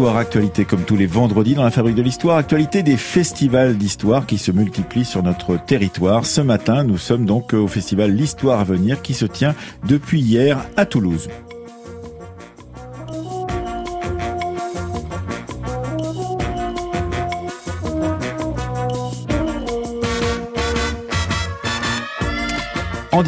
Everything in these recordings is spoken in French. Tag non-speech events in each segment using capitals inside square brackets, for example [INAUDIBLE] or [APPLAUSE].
Histoire, actualité comme tous les vendredis dans la Fabrique de l'Histoire, actualité des festivals d'histoire qui se multiplient sur notre territoire. Ce matin, nous sommes donc au festival L'Histoire à venir qui se tient depuis hier à Toulouse.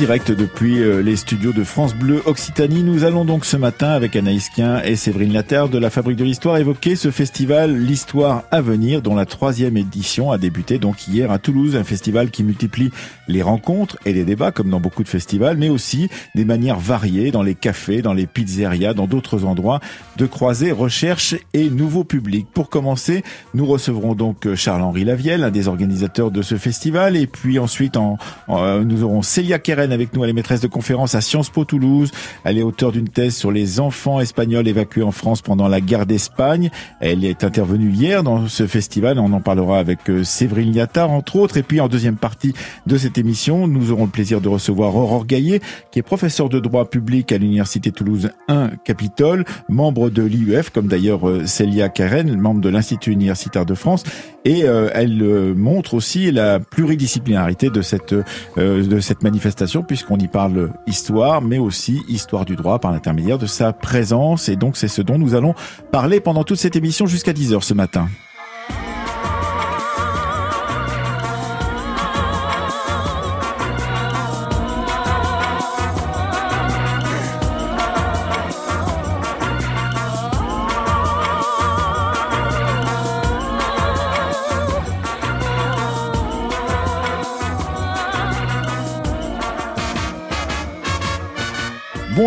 Direct depuis euh, les studios de France Bleu Occitanie, nous allons donc ce matin avec Anaïs Quint et Séverine Laterre de la Fabrique de l'Histoire évoquer ce festival L'Histoire à venir dont la troisième édition a débuté donc hier à Toulouse, un festival qui multiplie les rencontres et les débats comme dans beaucoup de festivals, mais aussi des manières variées dans les cafés, dans les pizzerias, dans d'autres endroits de croiser recherche et nouveaux publics. Pour commencer, nous recevrons donc Charles-Henri Lavielle, un des organisateurs de ce festival, et puis ensuite en, euh, nous aurons Célia avec nous. Elle est maîtresse de conférence à Sciences Po Toulouse. Elle est auteure d'une thèse sur les enfants espagnols évacués en France pendant la guerre d'Espagne. Elle est intervenue hier dans ce festival. On en parlera avec euh, Séverine Liattard, entre autres. Et puis, en deuxième partie de cette émission, nous aurons le plaisir de recevoir Aurore Gaillet, qui est professeur de droit public à l'Université Toulouse 1 Capitole, membre de l'IUF, comme d'ailleurs euh, Célia Karen, membre de l'Institut universitaire de France. Et euh, elle montre aussi la pluridisciplinarité de cette manifestation puisqu'on y parle histoire, mais aussi histoire du droit par l'intermédiaire de sa présence. Et donc c'est ce dont nous allons parler pendant toute cette émission jusqu'à 10h ce matin.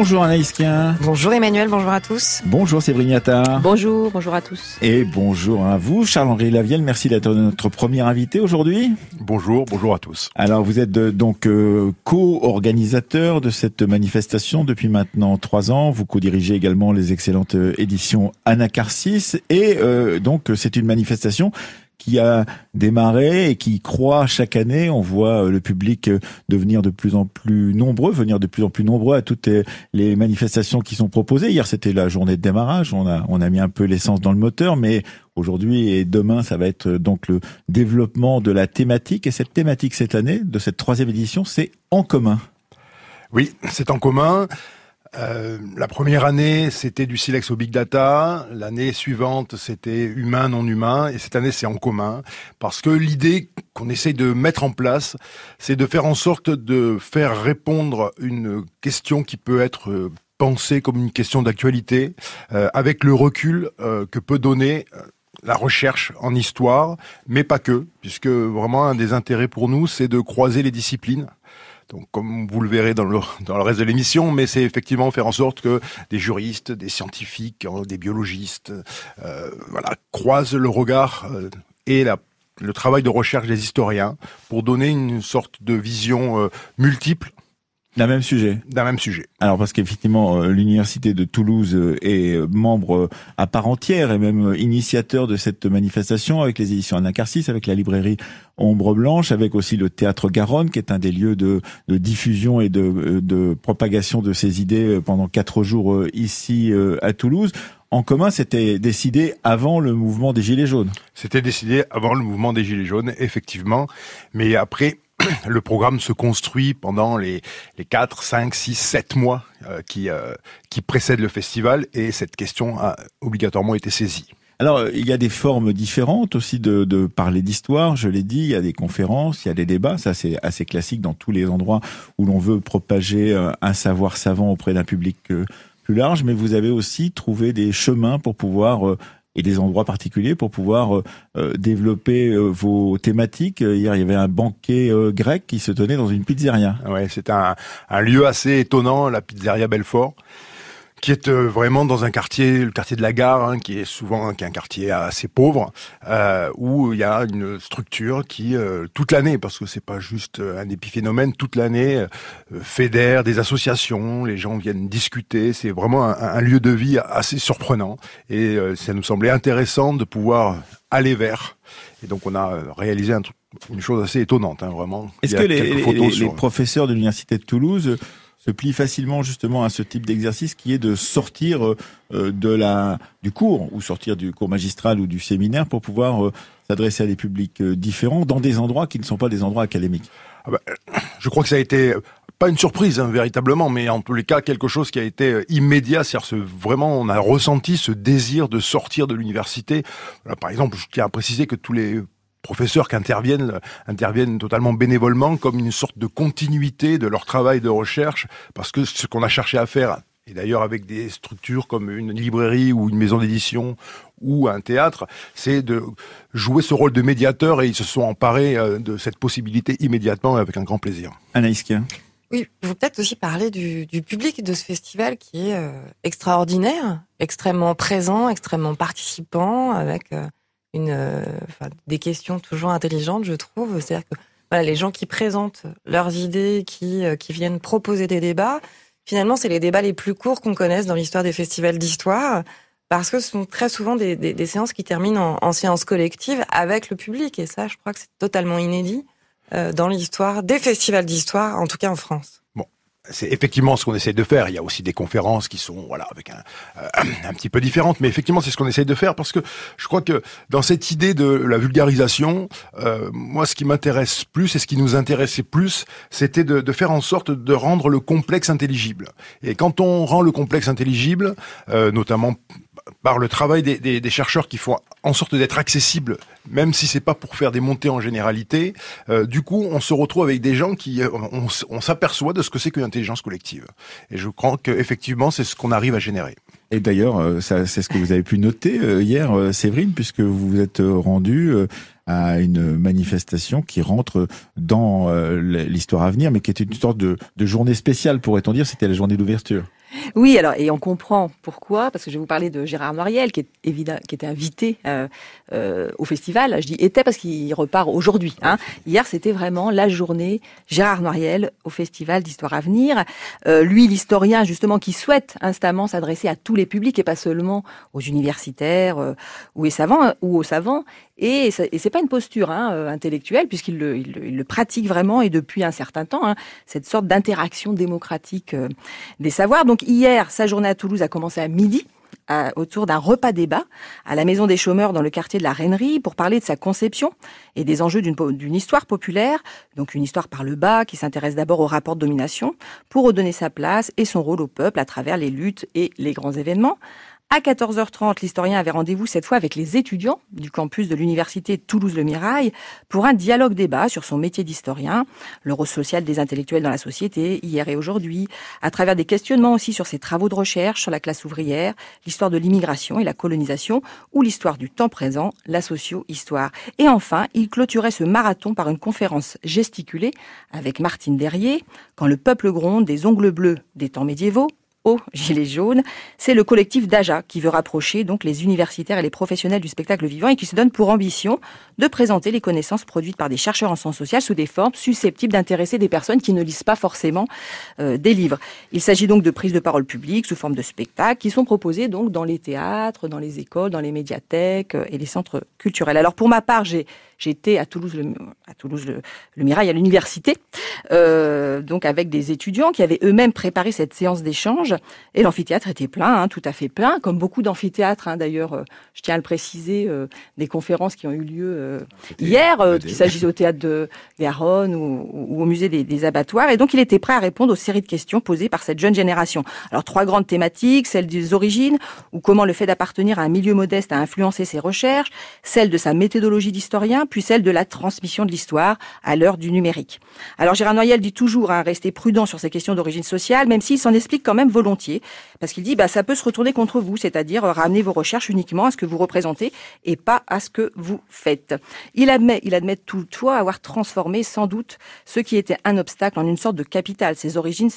Bonjour Anaïs Bonjour Emmanuel, bonjour à tous. Bonjour Séverine Bonjour, bonjour à tous. Et bonjour à vous, Charles-Henri Lavielle. Merci d'être notre premier invité aujourd'hui. Bonjour, bonjour à tous. Alors vous êtes euh, donc euh, co-organisateur de cette manifestation depuis maintenant trois ans. Vous co-dirigez également les excellentes euh, éditions Anacarsis. Et donc c'est une manifestation qui a démarré et qui croît chaque année. On voit euh, le public euh, devenir de plus en plus nombreux, venir de plus en plus nombreux à toutes les manifestations qui sont proposées. Hier, c'était la journée de démarrage. On a, on a mis un peu l'essence dans le moteur, mais aujourd'hui et demain, ça va être euh, donc le développement de la thématique. Et cette thématique cette année, de cette troisième édition, c'est en commun. Oui, c'est en commun. Euh, la première année, c'était du silex au big data. L'année suivante, c'était humain, non humain. Et cette année, c'est en commun. Parce que l'idée qu'on essaye de mettre en place, c'est de faire en sorte de faire répondre une question qui peut être euh, pensée comme une question d'actualité, euh, avec le recul que peut donner la recherche en histoire, mais pas que, puisque vraiment un des intérêts pour nous, c'est de croiser les disciplines. Donc, comme vous le verrez dans le, dans le reste de l'émission, mais c'est effectivement faire en sorte que des juristes, des scientifiques, hein, des biologistes, euh, voilà, croisent le regard euh, et le travail de recherche des historiens pour donner une sorte de vision euh, multiple d'un même sujet. D'un même sujet. Alors parce qu'effectivement, euh, l'université de Toulouse euh, est euh, membre à part entière et même initiateur de cette manifestation avec les éditions Anacarsis, avec la librairie Ombre Blanche, avec aussi le théâtre Garonne, qui est un des lieux de, de diffusion et de, de, propagation de ces idées pendant quatre jours ici à Toulouse. En commun, c'était décidé avant le mouvement des Gilets jaunes. C'était décidé avant le mouvement des Gilets jaunes, effectivement. Mais après, [COUGHS] le programme se construit pendant les, les 4, 5, 6, 7 mois euh, qui, euh, qui précèdent le festival et cette question a obligatoirement été saisie. Alors, il y a des formes différentes aussi de, de parler d'histoire, je l'ai dit, il y a des conférences, il y a des débats, ça c'est assez classique dans tous les endroits où l'on veut propager euh, un savoir savant auprès d'un public plus large, mais vous avez aussi trouvé des chemins pour pouvoir et des endroits particuliers pour pouvoir euh, euh, développer euh, vos thématiques. Hier, il y avait un banquet grec qui se tenait dans une pizzeria. Ouais, c'est un, un lieu assez étonnant, la pizzeria Belfort qui est euh, vraiment dans un quartier, le quartier de la gare, hein, qui est souvent qui est un quartier assez pauvre, euh, où il y a une structure qui euh, toute l'année, parce que c'est pas juste un épiphénomène, toute l'année fédère des associations, les gens viennent discuter, c'est vraiment un, un, lieu de vie assez surprenant, et ça nous semblait intéressant de pouvoir aller vers. Et donc on a réalisé un une chose assez étonnante, hein, vraiment. Est-ce que les, les, les professeurs de l'université de Toulouse se plie facilement justement à ce type d'exercice qui est de sortir euh, de la du cours ou sortir du cours magistral ou du séminaire pour pouvoir s'adresser à des publics différents dans des endroits qui ne sont pas des endroits académiques. Ah bah, [CLEARS THROAT] je crois que ça a été pas une surprise hein, véritablement, mais en tous les cas quelque chose qui a été euh, immédiat. C'est-à-dire vraiment, on a ressenti ce désir de sortir de l'université. par exemple, je tiens à préciser que tous les professeurs qui interviennent interviennent totalement bénévolement comme une sorte de continuité de leur travail de recherche parce que ce qu'on a cherché à faire et d'ailleurs avec des structures comme une librairie ou une maison d'édition ou un théâtre, c'est de jouer ce rôle de médiateur et ils se sont emparés euh, de cette possibilité immédiatement avec un grand plaisir. Anaïs oui, je vous peut-être aussi parler du, du, public de ce festival qui est euh, extraordinaire, extrêmement présent, extrêmement participant, avec euh, euh, des questions toujours intelligentes, je trouve. C'est-à-dire que les gens qui présentent leurs idées, qui, qui viennent proposer des débats, finalement, c'est les débats les plus courts qu'on connaisse dans l'histoire des festivals d'histoire, parce que ce sont très souvent des séances qui terminent en, en séance collective avec le public, et ça, je crois que c'est totalement inédit. Euh, dans l'histoire des festivals d'histoire, en tout cas en France. Bon, c'est effectivement ce qu'on essaie de faire. Il y a aussi des conférences qui sont voilà avec un, euh, [CLEARS THROAT] un petit peu différentes, mais effectivement c'est ce qu'on essaie de faire parce que je crois que dans cette idée de la vulgarisation, euh, moi ce qui m'intéresse plus et ce qui nous intéressait plus, c'était de, de, faire en sorte de rendre le complexe intelligible. Et quand on rend le complexe intelligible, euh, notamment par le travail des, chercheurs qui font en sorte d'être accessibles, même si c'est pas pour faire des montées en généralité. Euh, du coup, on se retrouve avec des gens qui, euh, on, s'aperçoit de ce que c'est qu'une intelligence collective. Et je crois qu'effectivement, c'est ce qu'on arrive à générer. Et d'ailleurs, euh, c'est ce que vous avez pu noter hier, Séverine, puisque vous vous êtes rendu à une manifestation qui rentre dans l'histoire à venir, mais qui est une sorte de journée spéciale, pourrait-on dire. C'était la journée d'ouverture. Oui, alors et on comprend pourquoi, parce que je vais vous parler de Gérard Mariel, qui est évident, qui était invité euh, euh, au festival. Je dis était parce qu'il repart aujourd'hui. Hein. Hier, c'était vraiment la journée Gérard Mariel au festival d'Histoire à venir. Euh, lui, l'historien justement, qui souhaite instamment s'adresser à tous les publics et pas seulement aux universitaires euh, ou aux savants ou aux savants. Et, et c'est pas une posture hein, euh, intellectuelle, puisqu'il le, il le, pratique vraiment et depuis un certain temps, hein, cette sorte d'interaction démocratique euh, des savoirs. Donc hier, sa journée à Toulouse a commencé à midi. Autour d'un repas débat à la Maison des Chômeurs dans le quartier de la Rainerie pour parler de sa conception et des enjeux d'une histoire populaire, donc une histoire par le bas qui s'intéresse d'abord au rapport de domination pour redonner sa place et son rôle au peuple à travers les luttes et les grands événements. À 14h30, l'historien avait rendez-vous cette fois avec les étudiants du campus de l'université Toulouse-Le Mirail pour un dialogue débat sur son métier d'historien, le rôle social des intellectuels dans la société, hier et aujourd'hui, à travers des questionnements aussi sur ses travaux de recherche sur la classe ouvrière, l'histoire de l'immigration et la colonisation, ou l'histoire du temps présent, la socio-histoire. Et enfin, il clôturait ce marathon par une conférence gesticulée avec Martine Derrier, quand le peuple gronde des ongles bleus des temps médiévaux, aux Gilets jaunes. C'est le collectif d'Aja qui veut rapprocher donc les universitaires et les professionnels du spectacle vivant et qui se donne pour ambition de présenter les connaissances produites par des chercheurs en sciences sociales sous des formes susceptibles d'intéresser des personnes qui ne lisent pas forcément euh, des livres. Il s'agit donc de prises de parole publiques sous forme de spectacles qui sont proposés donc dans les théâtres, dans les écoles, dans les médiathèques euh, et les centres culturels. Alors pour ma part, j'ai J'étais à Toulouse, le, à Toulouse le, le Mirail, à l'université, euh, donc avec des étudiants qui avaient eux-mêmes préparé cette séance d'échange. Et l'amphithéâtre était plein, hein, tout à fait plein, comme beaucoup d'amphithéâtres. Hein, D'ailleurs, euh, je tiens à le préciser, euh, des conférences qui ont eu lieu euh, hier, euh, qu'il s'agisse au théâtre de Garonne ou, ou au musée des, des, abattoirs. Et donc, il était prêt à répondre aux séries de questions posées par cette jeune génération. Alors, trois grandes thématiques celle des origines, ou comment le fait d'appartenir à un milieu modeste a influencé ses recherches, celle de sa méthodologie d'historien puis celle de la transmission de l'histoire à l'heure du numérique. Alors Gérard Noyel dit toujours hein, rester prudent sur ces questions d'origine sociale, même s'il s'en explique quand même volontiers, parce qu'il dit bah ça peut se retourner contre vous, c'est-à-dire ramener vos recherches uniquement à ce que vous représentez et pas à ce que vous faites. Il admet, il admet toutefois avoir transformé sans doute ce qui était un obstacle en une sorte de capital, ses origines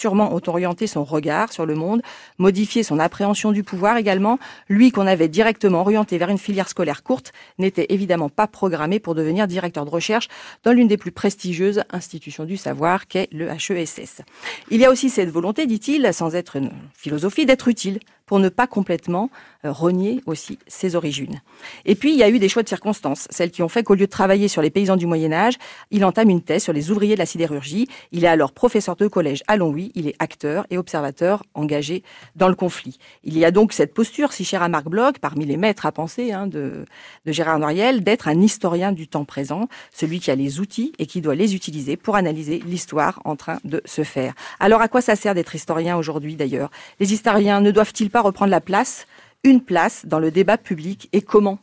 sûrement ont orienté son regard sur le monde, modifié son appréhension du pouvoir également. Lui qu'on avait directement orienté vers une filière scolaire courte n'était évidemment pas programmé pour devenir directeur de recherche dans l'une des plus prestigieuses institutions du savoir qu'est le HESS. Il y a aussi cette volonté, dit-il, sans être une philosophie, d'être utile pour ne pas complètement euh, renier aussi ses origines. Et puis, il y a eu des choix de circonstances, celles qui ont fait qu'au lieu de travailler sur les paysans du Moyen Âge, il entame une thèse sur les ouvriers de la sidérurgie. Il est alors professeur de collège à Longwy, il est acteur et observateur engagé dans le conflit. Il y a donc cette posture, si chère à Marc Bloch, parmi les maîtres à penser hein, de, de Gérard Noiriel, d'être un historien du temps présent, celui qui a les outils et qui doit les utiliser pour analyser l'histoire en train de se faire. Alors à quoi ça sert d'être historien aujourd'hui d'ailleurs? Les historiens ne doivent-ils pas reprendre la place une place dans le débat public et comment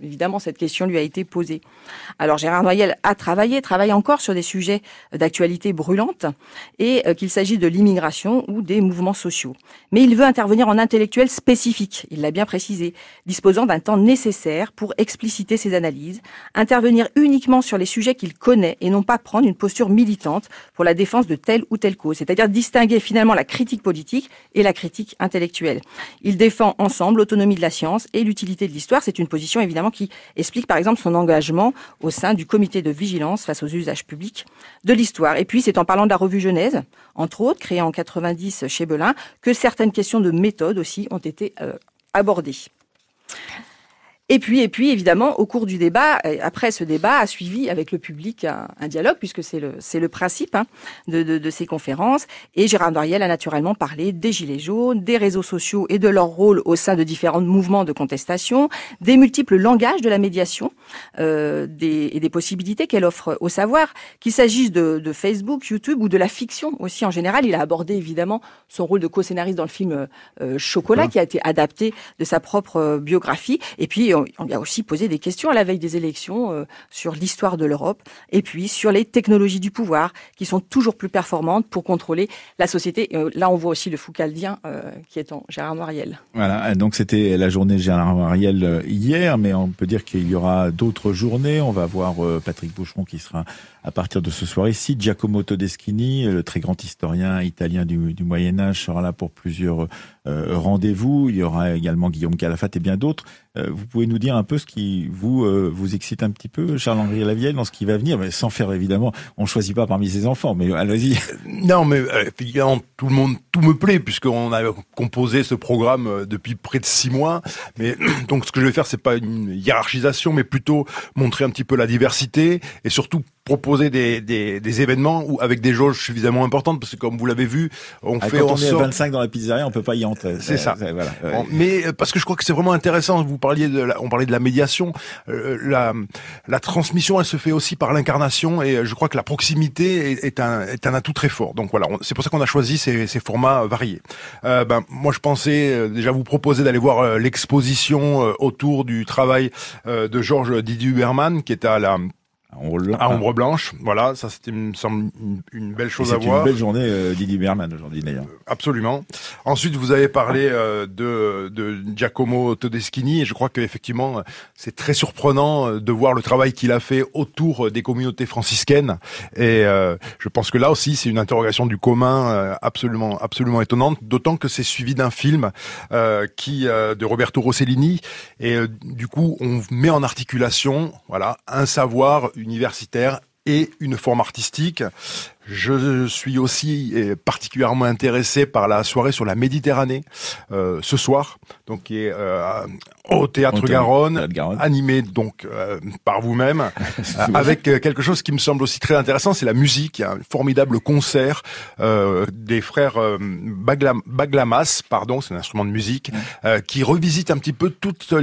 Évidemment, cette question lui a été posée. Alors Gérard Noyel a travaillé, travaille encore sur des sujets d'actualité brûlante, et euh, qu'il s'agisse de l'immigration ou des mouvements sociaux. Mais il veut intervenir en intellectuel spécifique, il l'a bien précisé, disposant d'un temps nécessaire pour expliciter ses analyses, intervenir uniquement sur les sujets qu'il connaît et non pas prendre une posture militante pour la défense de telle ou telle cause, c'est-à-dire distinguer finalement la critique politique et la critique intellectuelle. Il défend ensemble l'autonomie de la science et l'utilité de l'histoire, c'est une position évidemment évidemment, qui explique par exemple son engagement au sein du comité de vigilance face aux usages publics de l'histoire. Et puis, c'est en parlant de la revue Genèse, entre autres, créée en 90 chez Belin, que certaines questions de méthode aussi ont été euh, abordées. Et puis, et puis, évidemment, au cours du débat, après ce débat, a suivi avec le public un, dialogue, puisque c'est le, c'est le principe hein, de, de, de, ces conférences. Et Gérard Doriel a naturellement parlé des gilets jaunes, des réseaux sociaux et de leur rôle au sein de différents mouvements de contestation, des multiples langages de la médiation euh, des, et des possibilités qu'elle offre au savoir, qu'il s'agisse de, de, Facebook, YouTube ou de la fiction aussi en général. Il a abordé évidemment son rôle de co-scénariste dans le film euh, Chocolat, qui a été adapté de sa propre euh, biographie. Et puis, on, a aussi posé des questions à la veille des élections euh, sur l'histoire de l'Europe et puis sur les technologies du pouvoir qui sont toujours plus performantes pour contrôler la société. Euh, là, on voit aussi le Foucaldien euh, qui est en Gérard Noiriel. Voilà, donc c'était la journée Gérard Noiriel hier, mais on peut dire qu'il y aura d'autres journées. On va voir Patrick Boucheron qui sera à partir de ce soir ici. Giacomo Todeschini, le très grand historien italien du, du Moyen Âge, sera là pour plusieurs euh, rendez-vous. Il y aura également Guillaume Calafat et bien d'autres. Euh, vous pouvez nous dire un peu ce qui vous euh, vous excite un petit peu, Charles-Henri Lavielle, dans ce qui va venir, mais sans faire évidemment, on choisit pas parmi ses enfants, mais allez-y. Non, mais évidemment, tout le monde, tout me plaît puisqu'on a composé ce programme depuis près de six mois. Mais [CLEARS THROAT] donc, ce que je vais faire, c'est pas une hiérarchisation, mais plutôt montrer un petit peu la diversité et surtout proposer des, des, des, événements où, avec des jauges suffisamment importantes parce que comme vous l'avez vu on ah, fait quand on est à 25 dans la pizzeria on peut pas y entrer. C'est ça. Voilà. mais euh, parce que je crois que c'est vraiment intéressant vous parliez de la, on parlait de la médiation. Euh, la, la transmission elle se fait aussi par l'incarnation et je crois que la proximité est, est, un, est un atout très fort. Donc voilà c'est pour ça qu'on a choisi ces, ces formats variés. Euh, ben moi je pensais euh, déjà vous proposer d'aller voir l'exposition autour du travail de Georges Didier Huberman qui est à la à ombre blanche, voilà, ça c'était me semble une, belle chose à voir. C'est une belle journée euh, Didier Berman aujourd'hui d'ailleurs. Euh, absolument. Ensuite, vous avez parlé euh, de, de Giacomo Todeschini et je crois qu'effectivement c'est très surprenant euh, de voir le travail qu'il a fait autour des communautés franciscaines et je pense que là aussi c'est une interrogation du commun absolument absolument étonnante, d'autant que c'est suivi d'un film qui de Roberto Rossellini et du coup on met en articulation voilà un savoir universitaire et une forme artistique. Je suis aussi particulièrement intéressé par la soirée sur la Méditerranée euh, ce soir, donc qui est euh, au Théâtre Garonne, animé donc euh, par vous-même, [LAUGHS] euh, avec quelque chose qui me semble aussi très intéressant, c'est la musique. Il y a un formidable concert des frères Baglam, Baglamas, pardon, c'est un instrument de musique, qui revisite un petit peu toute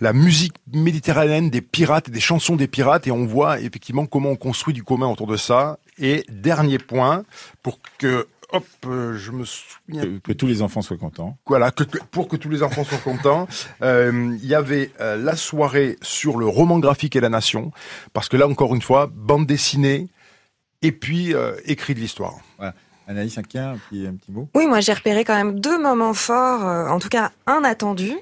la musique méditerranéenne des pirates et des chansons des pirates, et on voit effectivement comment on construit du commun autour de ça. Et dernier point, pour que hop, euh, je me souviens que, tous les enfants soient contents. Voilà, que, pour que tous les enfants soient contents, [LAUGHS] euh, il y avait euh, la soirée sur le roman graphique et la nation, parce que là encore une fois, bande dessinée et puis écrit de l'histoire. Voilà. Anaïs, un petit, un petit mot? Oui, moi j'ai repéré quand même deux moments forts, en tout cas un attendu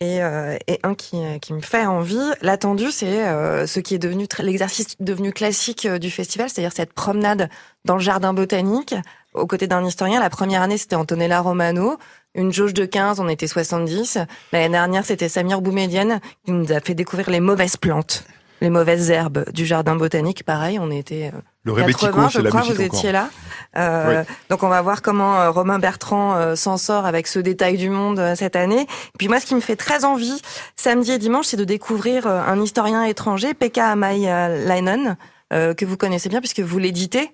et, et, un qui, qui me fait envie. L'attendu, c'est ce qui est devenu l'exercice devenu classique du festival, c'est-à-dire cette promenade dans le jardin botanique aux côtés d'un historien. La première année, c'était Antonella Romano. Une jauge de 15, on était 70. L'année dernière, c'était Samir Boumedienne qui nous a fait découvrir les mauvaises plantes, les mauvaises herbes du jardin botanique. Pareil, on était Le Rebetiko, c'est la crois, musique vous étiez là. Euh, Donc on va voir comment euh, Romain Bertrand euh, s'en sort avec ce détail du monde euh, cette année. Et puis moi, ce qui me fait très envie, samedi et dimanche, c'est de découvrir un historien étranger, Pekka Amailainen, que vous connaissez bien puisque vous l'éditez.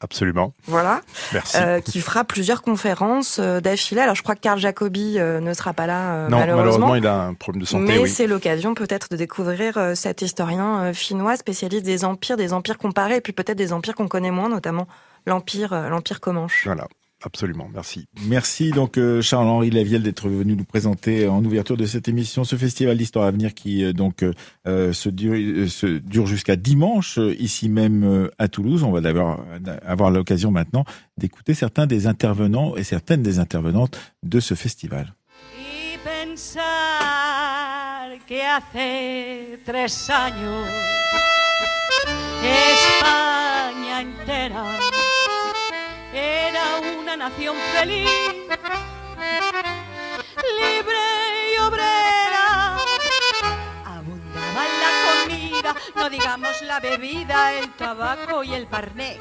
Absolument. Voilà. Merci. Euh, qui fera plusieurs conférences euh, d'affilée. Alors je crois que Carl Jacobi euh, ne sera pas là non, malheureusement. il a un problème de santé. Mais c'est l'occasion peut-être de découvrir cet historien finnois spécialiste des empires, des empires comparés, et puis peut-être des empires qu'on connaît moins, notamment l'empire, l'empire Comanche. Voilà. Absolument, merci. Merci donc euh, Charles-Henri Lavielle d'être venu nous présenter en ouverture de cette émission ce festival d'histoire à venir qui euh, donc euh, se dure, se dure jusqu'à dimanche ici même à Toulouse. On va d'abord avoir l'occasion maintenant d'écouter certains des intervenants et certaines des intervenantes de ce festival. Una nación feliz, libre y obrera. Abundaba la comida, no digamos la bebida, el tabaco y el parné.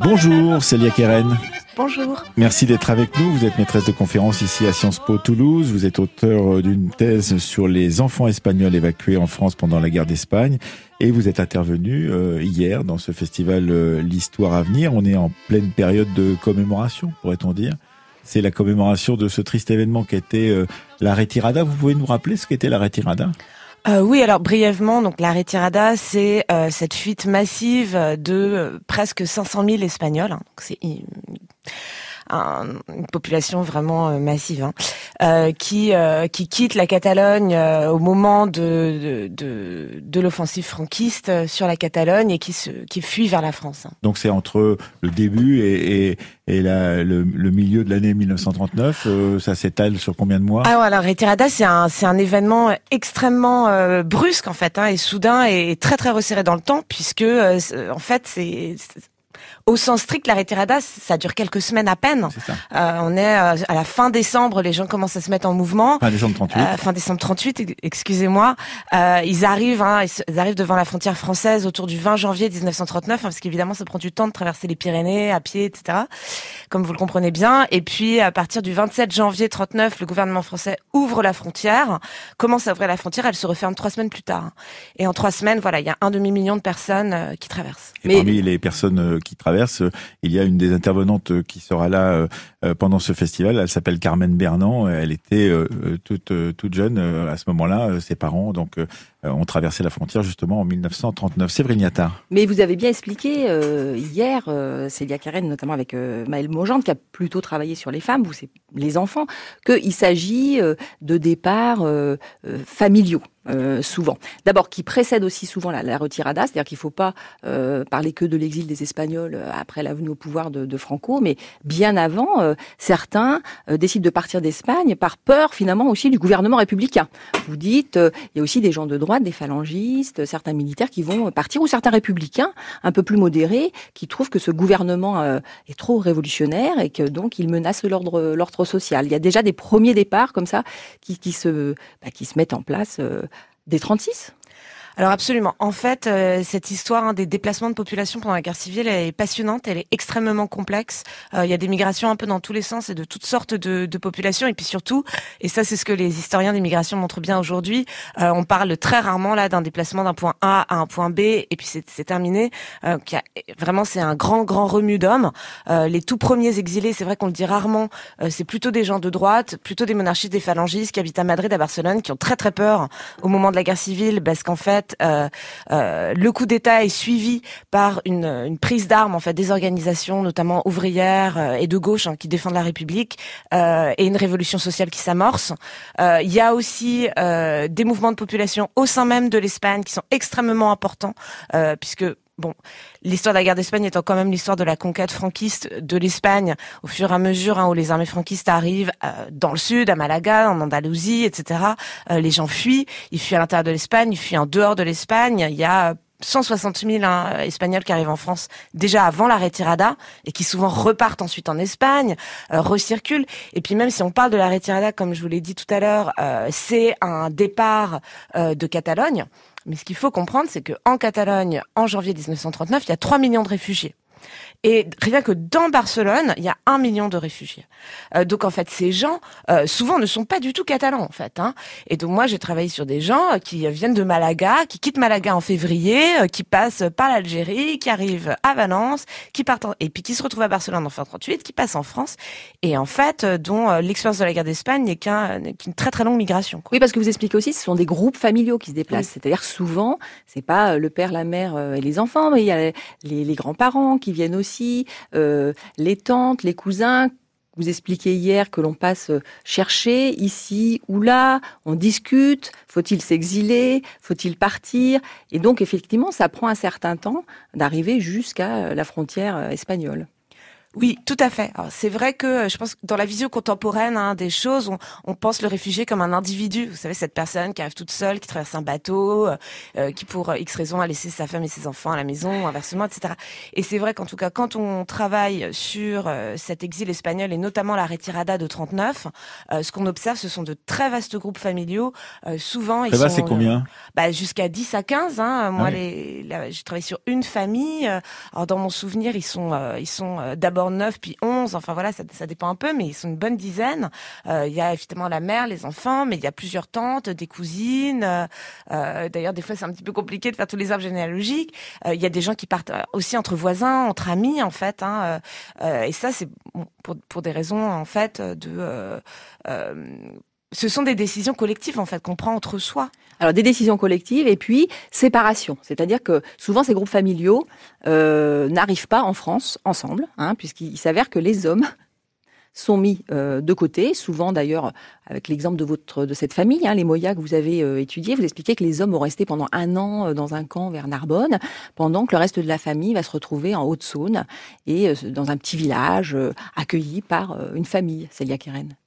Bonjour, Célia Keren. Bonjour. Merci d'être avec nous. Vous êtes maîtresse de conférence ici à Sciences Po Toulouse. Vous êtes auteur euh, d'une thèse sur les enfants espagnols évacués en France pendant la guerre d'Espagne. Et vous êtes intervenu euh, hier dans ce festival euh, L'Histoire à venir. On est en pleine période de commémoration, pourrait-on dire. C'est la commémoration de ce triste événement qui était la retirada. Vous pouvez nous rappeler ce qu'était la retirada? Euh, oui, alors brièvement, donc la retirada, c'est euh, cette fuite massive de euh, presque 500 000 Espagnols. Hein. c'est une population vraiment euh, massive, hein, euh, qui euh, qui quitte la Catalogne au moment de de, de, l'offensive franquiste sur la Catalogne et qui se qui fuit vers la France. Hein. Donc c'est entre le début et, et, et la, le, le, milieu de l'année 1939, ça s'étale sur combien de mois? Ah voilà, Retirada c'est un c'est un événement extrêmement brusque en fait hein, et soudain et très très resserré dans le temps puisque en fait c'est au sens strict, la retirada, ça dure quelques semaines à peine. Euh, on est euh, à la fin décembre, les gens commencent à se mettre en mouvement. Fin décembre 38. Euh, fin décembre 38, excusez-moi. Euh, ils arrivent, hein, ils arrivent devant la frontière française autour du 20 janvier 1939, hein, parce qu'évidemment, ça prend du temps de traverser les Pyrénées à pied, etc. Comme vous le comprenez bien. Et puis, à partir du 27 janvier 39, le gouvernement français ouvre la frontière, commence à ouvrir la frontière, elle se referme trois semaines plus tard. Et en trois semaines, voilà, il y a un demi million de personnes euh, qui traversent. Et parmi les personnes qui traversent il y a une des intervenantes qui sera là euh, euh, pendant ce festival. Elle s'appelle Carmen Bernand. Elle était euh, toute toute jeune à ce moment-là. Ses parents donc ont traversé la frontière justement en 1939. Séverine. Mais vous avez bien expliqué hier, Célia Karen, notamment avec Maëlle Mogente, qui a plutôt travaillé sur les femmes, c'est les enfants, qu'il s'agit de départs familiaux. Euh, souvent. D'abord, qui précède aussi souvent la, retirada, c'est-à-dire qu'il ne faut pas euh, parler que de l'exil des Espagnols euh, après la venue au pouvoir de, Franco, mais bien avant, euh, certains décident de partir d'Espagne par peur finalement aussi du gouvernement républicain. Vous dites, il y a aussi des gens de droite, des phalangistes, certains militaires qui vont partir, ou certains républicains un peu plus modérés, qui trouvent que ce gouvernement est trop révolutionnaire et que donc il menace l'ordre social. Il y a déjà des premiers départs comme ça qui, se bah, qui se mettent en place des 36 alors absolument. En fait, euh, cette histoire hein, des déplacements de population pendant la guerre civile elle est passionnante, elle est extrêmement complexe. Euh, il y a des migrations un peu dans tous les sens et de toutes sortes de, de populations. Et puis surtout, et ça c'est ce que les historiens des migrations montrent bien aujourd'hui, euh, on parle très rarement là d'un déplacement d'un point A à un point B et puis c'est terminé. Euh, a, vraiment, c'est un grand grand remue d'hommes. les tout premiers exilés, c'est vrai qu'on le dit rarement, c'est plutôt des gens de droite, plutôt des monarchistes, des phalangistes qui habitent à Madrid, à Barcelone, qui ont très très peur au moment de la guerre civile parce qu'en fait euh, euh, le coup d'État est suivi par une, prise d'armes en fait des organisations, notamment ouvrières euh, et de gauche, hein, qui défendent la République, et une révolution sociale qui s'amorce. Il y a aussi des mouvements de population au sein même de l'Espagne qui sont extrêmement importants, puisque bon, l'histoire de la guerre d'Espagne étant quand même l'histoire de la conquête franquiste de l'Espagne, au fur et à mesure hein, où les armées franquistes arrivent euh, dans le sud, à Malaga, en Andalousie, etc. Euh, les gens fuient, ils fuient à l'intérieur de l'Espagne, ils fuient en dehors de l'Espagne. Il y a 160 000 hein, Espagnols qui arrivent en France déjà avant la retirada et qui souvent repartent ensuite en Espagne, euh, recirculent. Et puis même si on parle de la retirada, comme je vous l'ai dit tout à l'heure, euh, c'est un départ euh, de Catalogne. Mais ce qu'il faut comprendre, c'est qu'en Catalogne, en janvier 1939, il y a 3 millions de réfugiés. Et rien que dans Barcelone, il y a un million de réfugiés. Euh, donc en fait, ces gens, euh, souvent, ne sont pas du tout catalans en fait. Hein. Et donc moi, j'ai travaillé sur des gens qui viennent de Malaga, qui quittent Malaga en février, euh, qui passent par l'Algérie, qui arrivent à Valence, qui partent en... et puis qui se retrouvent à Barcelone en fin 38, qui passent en France, et en fait, euh, dont euh, l'expérience de la guerre d'Espagne n'est qu'un, qu'une très très longue migration. Quoi. Oui, parce que vous expliquez aussi, ce sont des groupes familiaux qui se déplacent. C'est-à-dire souvent, c'est pas le père, la mère et les enfants, mais il y a les, les grands-parents qui viennent aussi, euh, les tantes, les cousins. Vous expliquiez hier que l'on passe chercher ici ou là, on discute, faut-il s'exiler, faut-il partir? Et donc effectivement, ça prend un certain temps d'arriver jusqu'à la frontière espagnole. Oui, tout à fait. C'est vrai que euh, je pense que dans la vision contemporaine hein, des choses, on, on pense le réfugié comme un individu. Vous savez, cette personne qui arrive toute seule, qui traverse un bateau, euh, euh, qui pour euh, X raison a laissé sa femme et ses enfants à la maison, inversement, etc. Et c'est vrai qu'en tout cas, quand on travaille sur euh, cet exil espagnol et notamment la retirada de 39, euh, ce qu'on observe, ce sont de très vastes groupes familiaux. Euh, souvent, ils Ça va, c'est combien bah, jusqu'à 10 à 15. Hein. Moi, Ah oui. les, j'ai travaillé sur une famille. Alors, dans mon souvenir, ils sont, euh, ils sont euh, d'abord 9, puis 11. Enfin, voilà, ça, ça dépend un peu, mais ils sont une bonne dizaine. Euh, Il y a évidemment la mère, les enfants, mais il y a plusieurs tantes, des cousines. euh, euh, D'ailleurs, des fois, c'est un petit peu compliqué de faire tous les arbres généalogiques. Il y a des gens qui partent aussi entre voisins, entre amis, en fait. Hein, et ça, c'est pour, pour des raisons, en fait, de... ce sont des décisions collectives en fait qu'on prend entre soi. Alors des décisions collectives et puis séparation, c'est-à-dire que souvent ces groupes familiaux euh, n'arrivent pas en France ensemble, hein, puisqu'il s'avère que les hommes [LAUGHS] sont mis euh, de côté, souvent d'ailleurs avec l'exemple de votre de cette famille, hein, les Moya que vous avez euh, étudié, vous expliquez que les hommes ont resté pendant un an euh, dans un camp vers Narbonne, pendant que le reste de la famille va se retrouver en Haute-Saône et dans un petit village accueilli par une famille, Célia Keren.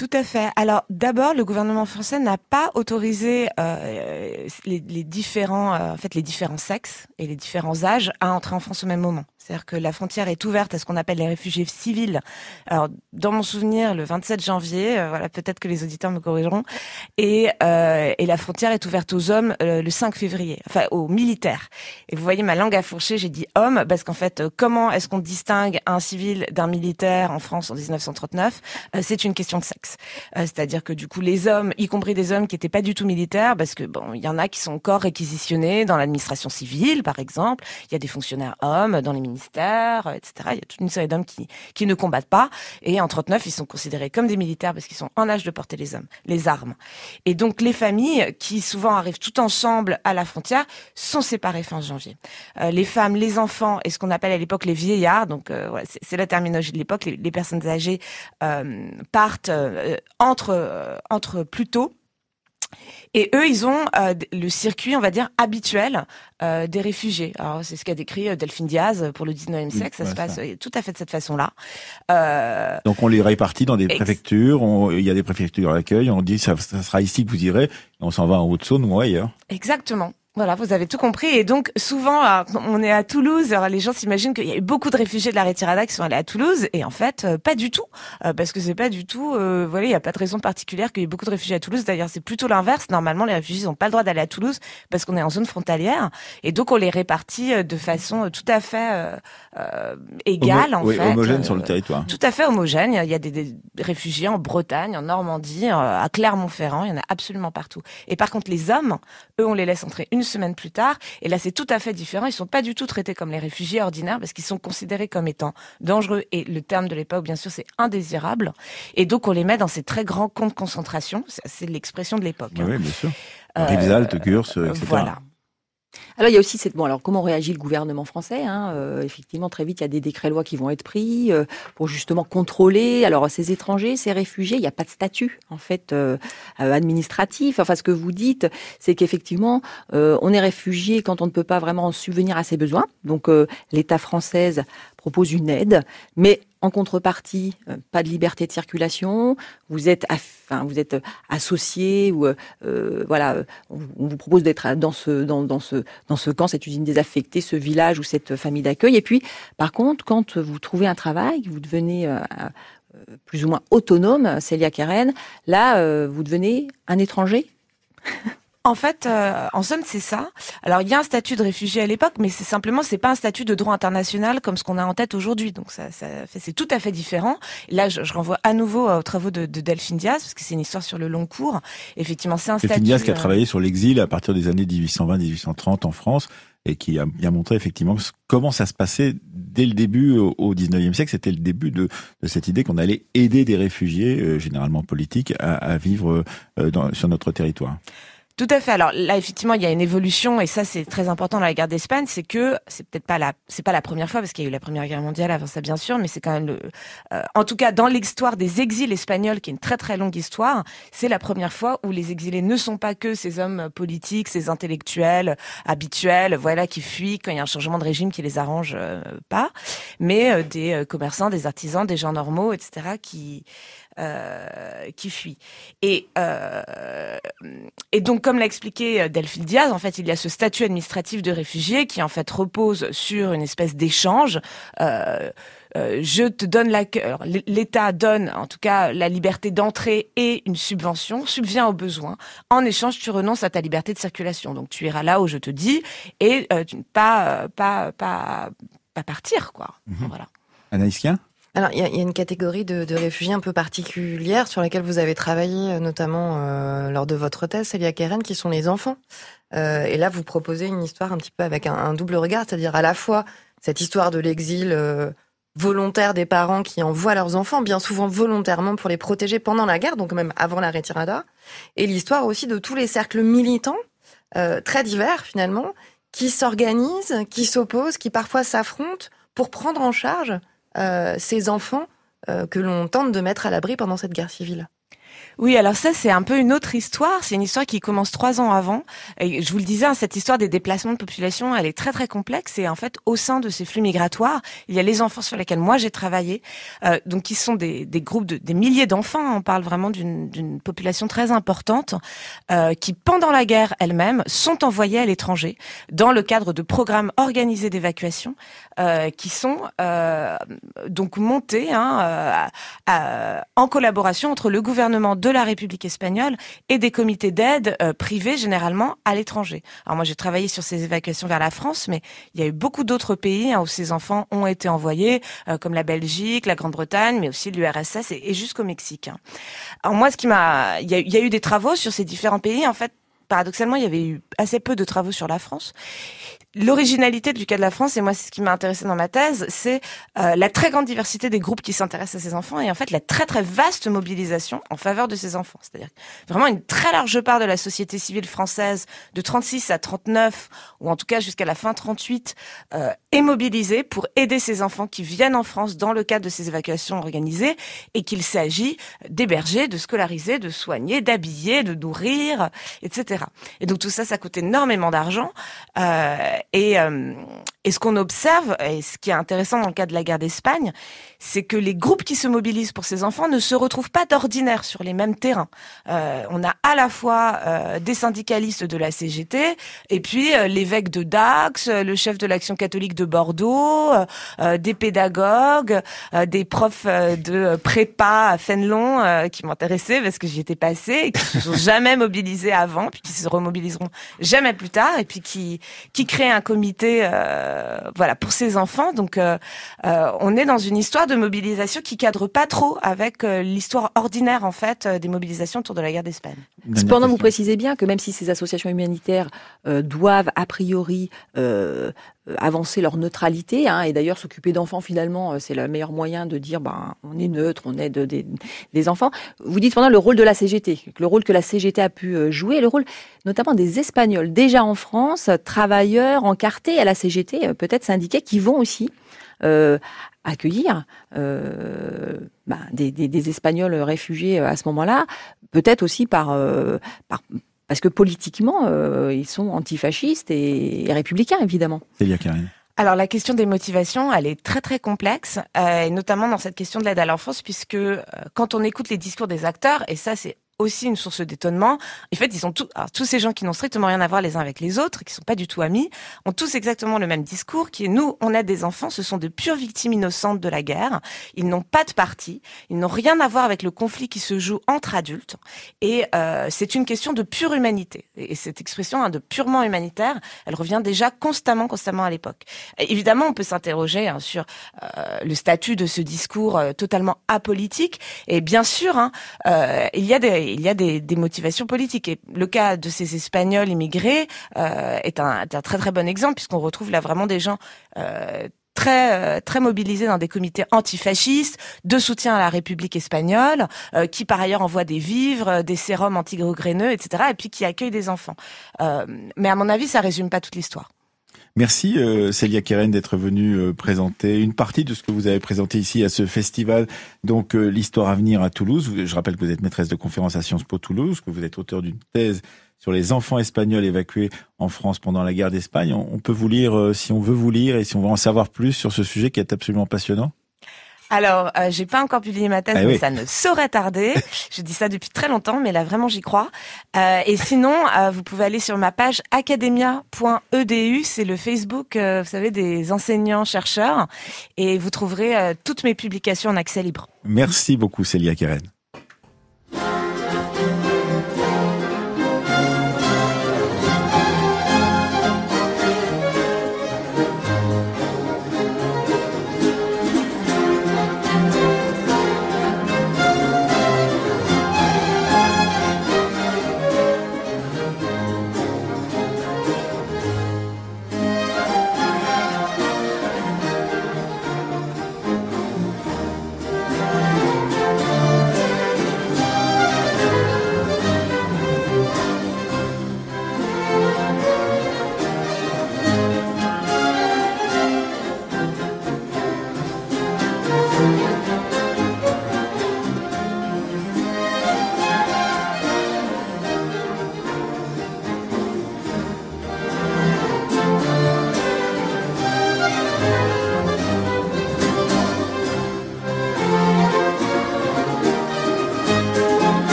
Tout à fait. Alors d'abord, le gouvernement français n'a pas autorisé euh, les, différents, euh, en fait, les différents sexes et les différents âges à entrer en France au même moment. C'est-à-dire que la frontière est ouverte à ce qu'on appelle les réfugiés civils. Alors dans mon souvenir, le 27 janvier, euh, voilà, peut-être que les auditeurs me corrigeront, et, euh, et la frontière est ouverte aux hommes euh, le 5 février, enfin aux militaires. Et vous voyez ma langue a fourché, j'ai dit homme parce qu'en fait, euh, comment est-ce qu'on distingue un civil d'un militaire en France en 1939 Euh, C'est une question de sexe. C'est-à-dire que du coup, les hommes, y compris des hommes qui n'étaient pas du tout militaires, parce que bon, il y en a qui sont encore réquisitionnés dans l'administration civile, par exemple. Il y a des fonctionnaires hommes dans les ministères, euh, etc. Il y a toute une série d'hommes qui qui ne combattent pas. Et en 39, ils sont considérés comme des militaires parce qu'ils sont en âge de porter les armes. Et donc les familles qui souvent arrivent tout ensemble à la frontière sont séparées fin janvier. Euh, les femmes, les enfants et ce qu'on appelle à l'époque les vieillards, donc euh, c'est la terminologie de l'époque, les, personnes âgées partent entre euh, entre plus tôt. Et eux, ils ont euh, le circuit, on va dire, habituel euh, des réfugiés. Alors, c'est ce qu'a décrit euh, Delphine Diaz pour le 19e siècle. ça se passe ça. euh, tout à fait de cette façon-là. Euh, Donc on les répartit dans des Ex- préfectures, on- il y a des préfectures d'accueil, on dit ça, ça sera ici que vous irez, et on s'en va en Haute-Saône ou ailleurs. Exactement. Voilà, vous avez tout compris. Et donc, souvent, on est à Toulouse. Alors, les gens s'imaginent qu'il y a eu beaucoup de réfugiés de la Retirada qui sont allés à Toulouse. Et en fait, euh, pas du tout. Euh, parce que c'est pas du tout, euh, voilà, il n'y a pas de raison particulière qu'il y ait beaucoup de réfugiés à Toulouse. D'ailleurs, c'est plutôt l'inverse. Normalement, les réfugiés n'ont pas le droit d'aller à Toulouse parce qu'on est en zone frontalière. Et donc, on les répartit euh, de façon tout à fait euh, euh, égale, Homo- en oui, fait. homogène sur le territoire. tout à fait homogène. Il y a des, des réfugiés en Bretagne, en Normandie, à Clermont-Ferrand. Il y en a absolument partout. Et par contre, les hommes, eux, on les laisse entrer une semaine plus tard. Et là, c'est tout à fait différent. Ils sont pas du tout traités comme les réfugiés ordinaires parce qu'ils sont considérés comme étant dangereux. Et le terme de l'époque, bien sûr, c'est indésirable. Et donc, on les met dans ces très grands camps de concentration. C'est- l'expression de l'époque. Oui, hein. bien sûr. Euh, Rivesaltes, Gurs, euh, etc. Voilà. Alors il y a aussi cette bon alors comment réagit le gouvernement français hein, euh, Effectivement très vite il y a des décrets-lois qui vont être pris euh, pour justement contrôler alors ces étrangers, ces réfugiés, il n'y a pas de statut en fait euh, euh, administratif. Enfin ce que vous dites c'est qu'effectivement euh, on est réfugié quand on ne peut pas vraiment subvenir à ses besoins. Donc euh, l'État française propose une aide, mais en contrepartie, euh, pas de liberté de circulation. Vous êtes, enfin, vous êtes associé ou euh, euh, voilà, euh, on, vous propose d'être dans ce dans, ce dans ce camp, cette usine désaffectée, ce village ou cette famille d'accueil. Et puis, par contre, quand vous trouvez un travail, vous devenez euh, euh, plus ou moins autonome, Célia Karen, là, euh, vous devenez un étranger. [LAUGHS] En fait, euh, en somme, c'est ça. Alors, il y a un statut de réfugié à l'époque, mais c'est simplement, c'est pas un statut de droit international comme ce qu'on a en tête aujourd'hui. Donc, ça, ça fait, c'est tout à fait différent. là, je, je, renvoie à nouveau aux travaux de, de Delphine Diaz, parce que c'est une histoire sur le long cours. Effectivement, c'est un Delphine statut. Diaz qui a euh, travaillé sur l'exil à partir des années 1820-1830 en France et qui a, a, montré effectivement comment ça se passait dès le début au, au 19e siècle. C'était le début de, de cette idée qu'on allait aider des réfugiés, euh, généralement politiques, à, à vivre euh, dans, sur notre territoire. Tout à fait. Alors là, effectivement, il y a une évolution et ça, c'est très important dans la guerre d'Espagne, c'est que c'est peut-être pas la, c'est pas la première fois parce qu'il y a eu la Première Guerre mondiale avant ça, bien sûr, mais c'est quand même le, euh, en tout cas, dans l'histoire des exils espagnols, qui est une très très longue histoire, c'est la première fois où les exilés ne sont pas que ces hommes politiques, ces intellectuels habituels, voilà, qui fuient quand il y a un changement de régime qui les arrange euh, pas, mais euh, des commerçants, des artisans, des gens normaux, etc., qui euh, qui fuit. Et, euh, et donc, comme l'a expliqué Delphine Diaz, en fait, il y a ce statut administratif de réfugié qui, en fait, repose sur une espèce d'échange. Euh, euh, je te donne la, l'État donne en tout cas la liberté d'entrée et une subvention, subvient aux besoins. En échange, tu renonces à ta liberté de circulation. Donc tu iras là où je te dis et euh, pas, pas, pas, pas partir, quoi. Mmh. Voilà. Anaïs alors, il y, a une catégorie de, réfugiés un peu particulière sur laquelle vous avez travaillé, notamment euh, lors de votre thèse, Célia Keren, qui sont les enfants. Euh, et là, vous proposez une histoire un petit peu avec un, double regard, c'est-à-dire à la fois cette histoire de l'exil euh, volontaire des parents qui envoient leurs enfants, bien souvent volontairement pour les protéger pendant la guerre, donc même avant la retirada, et l'histoire aussi de tous les cercles militants, euh, très divers finalement, qui s'organisent, qui s'opposent, qui parfois s'affrontent pour prendre en charge euh, ces enfants euh, que l'on tente de mettre à l'abri pendant cette guerre civile. Oui, alors ça c'est un peu une autre histoire. C'est une histoire qui commence trois ans avant. Et je vous le disais, hein, cette histoire des déplacements de population, elle est très très complexe. Et en fait, au sein de ces flux migratoires, il y a les enfants sur lesquels moi j'ai travaillé, euh, donc qui sont des, des groupes de des milliers d'enfants. On parle vraiment d'une population très importante euh, qui, pendant la guerre elle-même, sont envoyés à l'étranger dans le cadre de programmes organisés d'évacuation euh, qui sont euh, donc montés hein, à, à, en collaboration entre le gouvernement de la République espagnole et des comités d'aide euh, privés généralement à l'étranger. Alors moi j'ai travaillé sur ces évacuations vers la France, mais il y a eu beaucoup d'autres pays hein, où ces enfants ont été envoyés, euh, comme la Belgique, la Grande-Bretagne, mais aussi l'URSS et, jusqu'au Mexique. Hein. Alors moi ce qui m'a, il y a eu des travaux sur ces différents pays. En fait, paradoxalement, il y avait eu assez peu de travaux sur la France. L'originalité du cas de la France, et moi c'est ce qui m'a intéressé dans ma thèse, c'est euh, la très grande diversité des groupes qui s'intéressent à ces enfants et en fait la très très vaste mobilisation en faveur de ces enfants. C'est-à-dire vraiment une très large part de la société civile française de 36 à 39 ou en tout cas jusqu'à la fin 38 euh, est mobilisée pour aider ces enfants qui viennent en France dans le cadre de ces évacuations organisées et qu'il s'agit d'héberger, de scolariser, de soigner, d'habiller, de nourrir, etc. Et donc tout ça, ça coûte énormément d'argent. Euh, et, euh, et, ce qu'on observe, et ce qui est intéressant dans le cas de la guerre d'Espagne, c'est que les groupes qui se mobilisent pour ces enfants ne se retrouvent pas d'ordinaire sur les mêmes terrains. Euh, on a à la fois euh, des syndicalistes de la CGT, et puis l'évêque de Dax, le chef de l'action catholique de Bordeaux, des pédagogues, des profs de prépa à Fénelon qui m'intéressaient parce que j'y étais passée, et qui se sont [LAUGHS] jamais mobilisés avant, puis qui se remobiliseront jamais plus tard, et puis qui créent un comité voilà, pour ces enfants. Donc on est dans une histoire de mobilisation qui cadre pas trop avec euh, l'histoire ordinaire en fait euh, des mobilisations autour de la guerre d'Espagne. Cependant, vous précisez bien que même si ces associations humanitaires euh, doivent a priori euh, avancer leur neutralité, hein, et d'ailleurs s'occuper d'enfants finalement, c'est le meilleur moyen de dire ben on est neutre, on aide des, enfants. Vous dites pendant le rôle de la CGT, le rôle que la CGT a pu jouer, le rôle notamment des Espagnols déjà en France, travailleurs encartés à la CGT, peut-être syndiqués, qui vont aussi euh, accueillir euh, bah, des, Espagnols réfugiés à ce moment-là, peut-être aussi euh, par, parce que politiquement, euh, ils sont antifascistes et, et républicains, évidemment. C'est bien, Karine. Alors la question des motivations, elle est très très complexe, euh, et notamment dans cette question de l'aide à l'enfance, puisque euh, quand on écoute les discours des acteurs, et ça c'est aussi une source d'étonnement. En fait, ils sont tous, tous ces gens qui n'ont strictement rien à voir les uns avec les autres, qui sont pas du tout amis, ont tous exactement le même discours, qui est nous, on a des enfants, ce sont de pures victimes innocentes de la guerre. Ils n'ont pas de parti, ils n'ont rien à voir avec le conflit qui se joue entre adultes, et euh, c'est une question de pure humanité. Et cette expression hein, de purement humanitaire, elle revient déjà constamment, constamment à l'époque. Évidemment, on peut s'interroger hein, sur euh, le statut de ce discours euh, totalement apolitique. Et bien sûr, hein, euh, il y a des il y a des, des, motivations politiques. Et le cas de ces Espagnols immigrés est un, est, un, très très bon exemple puisqu'on retrouve là vraiment des gens très très mobilisés dans des comités antifascistes, de soutien à la République espagnole, qui par ailleurs envoient des vivres, des sérums anti-graineux, etc. Et puis qui accueillent des enfants. mais à mon avis, ça résume pas toute l'histoire. Merci euh, Célia Keren d'être venue euh, présenter une partie de ce que vous avez présenté ici à ce festival, donc euh, l'histoire à venir à Toulouse. Je rappelle que vous êtes maîtresse de conférence à Sciences Po Toulouse, que vous êtes auteur d'une thèse sur les enfants espagnols évacués en France pendant la guerre d'Espagne. On, peut vous lire, si on veut vous lire et si on veut en savoir plus sur ce sujet qui est absolument passionnant. Alors, euh, j'ai pas encore publié ma thèse, ah mais ça ne saurait tarder. [LAUGHS] je dis ça depuis très longtemps, mais là vraiment j'y crois. Euh, et sinon, euh, vous pouvez aller sur ma page academia.edu, c'est le Facebook, vous savez, des enseignants chercheurs, et vous trouverez toutes mes publications en accès libre. Merci beaucoup, Célia Keren.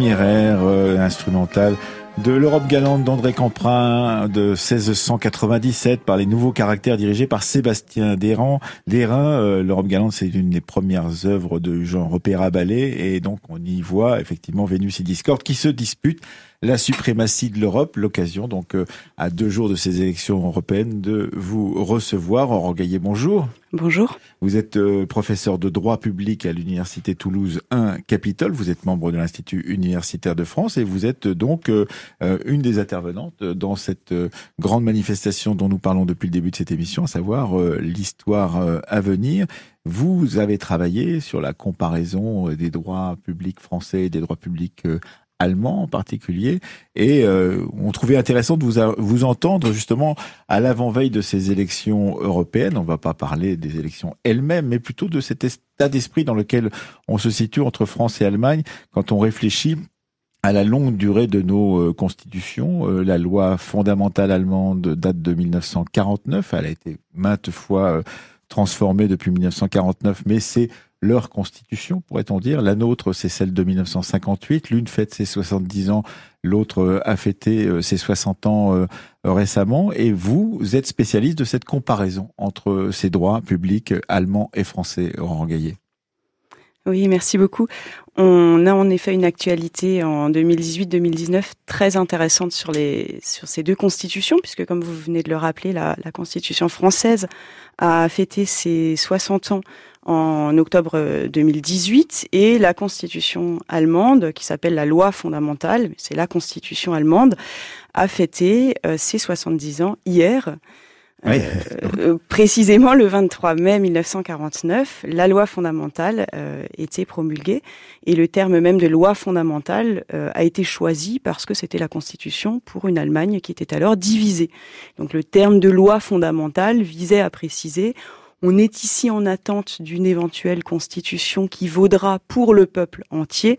Euh, instrumentale de l'Europe galante d'André Camprin de 1697 par les nouveaux caractères dirigés par Sébastien Dérin. Euh, L'Europe galante, c'est une des premières œuvres de genre opéra-ballet et donc on y voit effectivement Vénus et Discorde qui se disputent la suprématie de l'Europe, l'occasion donc euh, à deux jours de ces élections européennes de vous recevoir. Gaillet, bonjour. Bonjour. Vous êtes euh, professeur de droit public à l'Université Toulouse 1 Capitole. Vous êtes membre de l'Institut universitaire de France et vous êtes euh, donc une des intervenantes dans cette grande manifestation dont nous parlons depuis le début de cette émission, à savoir l'histoire à venir. Vous avez travaillé sur la comparaison des droits publics français et des droits publics allemand en particulier. Et euh, on trouvait intéressant de vous, vous entendre justement à l'avant-veille de ces élections européennes. On va pas parler des élections elles-mêmes, mais plutôt de cet état d'esprit dans lequel on se situe entre France et Allemagne quand on réfléchit à la longue durée de nos euh, constitutions. Euh, la loi fondamentale allemande date de 1949. Elle a été maintes fois transformée depuis 1949, mais c'est leur constitution, pourrait-on dire. La nôtre, c'est celle de 1958. L'une fête ses 70 ans, l'autre euh, a fêté euh, ses 60 ans euh, récemment. Et vous, êtes spécialiste de cette comparaison entre ces droits publics allemands et français, Laurent Gaillet. Oui, merci beaucoup. On a en effet une actualité en 2018-2019 très intéressante sur les sur ces deux constitutions, puisque comme vous venez de le rappeler, la, la constitution française a fêté ses 60 ans en octobre 2018 euh, et la constitution allemande, qui s'appelle la loi fondamentale, c'est la constitution allemande, a fêté euh, ses 70 ans hier. Euh, précisément le 23 mai 1949, la loi fondamentale était promulguée et le terme même de loi fondamentale a été choisi parce que c'était la constitution pour une Allemagne qui était alors divisée. Donc le terme de loi fondamentale visait à préciser on est ici en attente d'une éventuelle constitution qui vaudra pour le peuple entier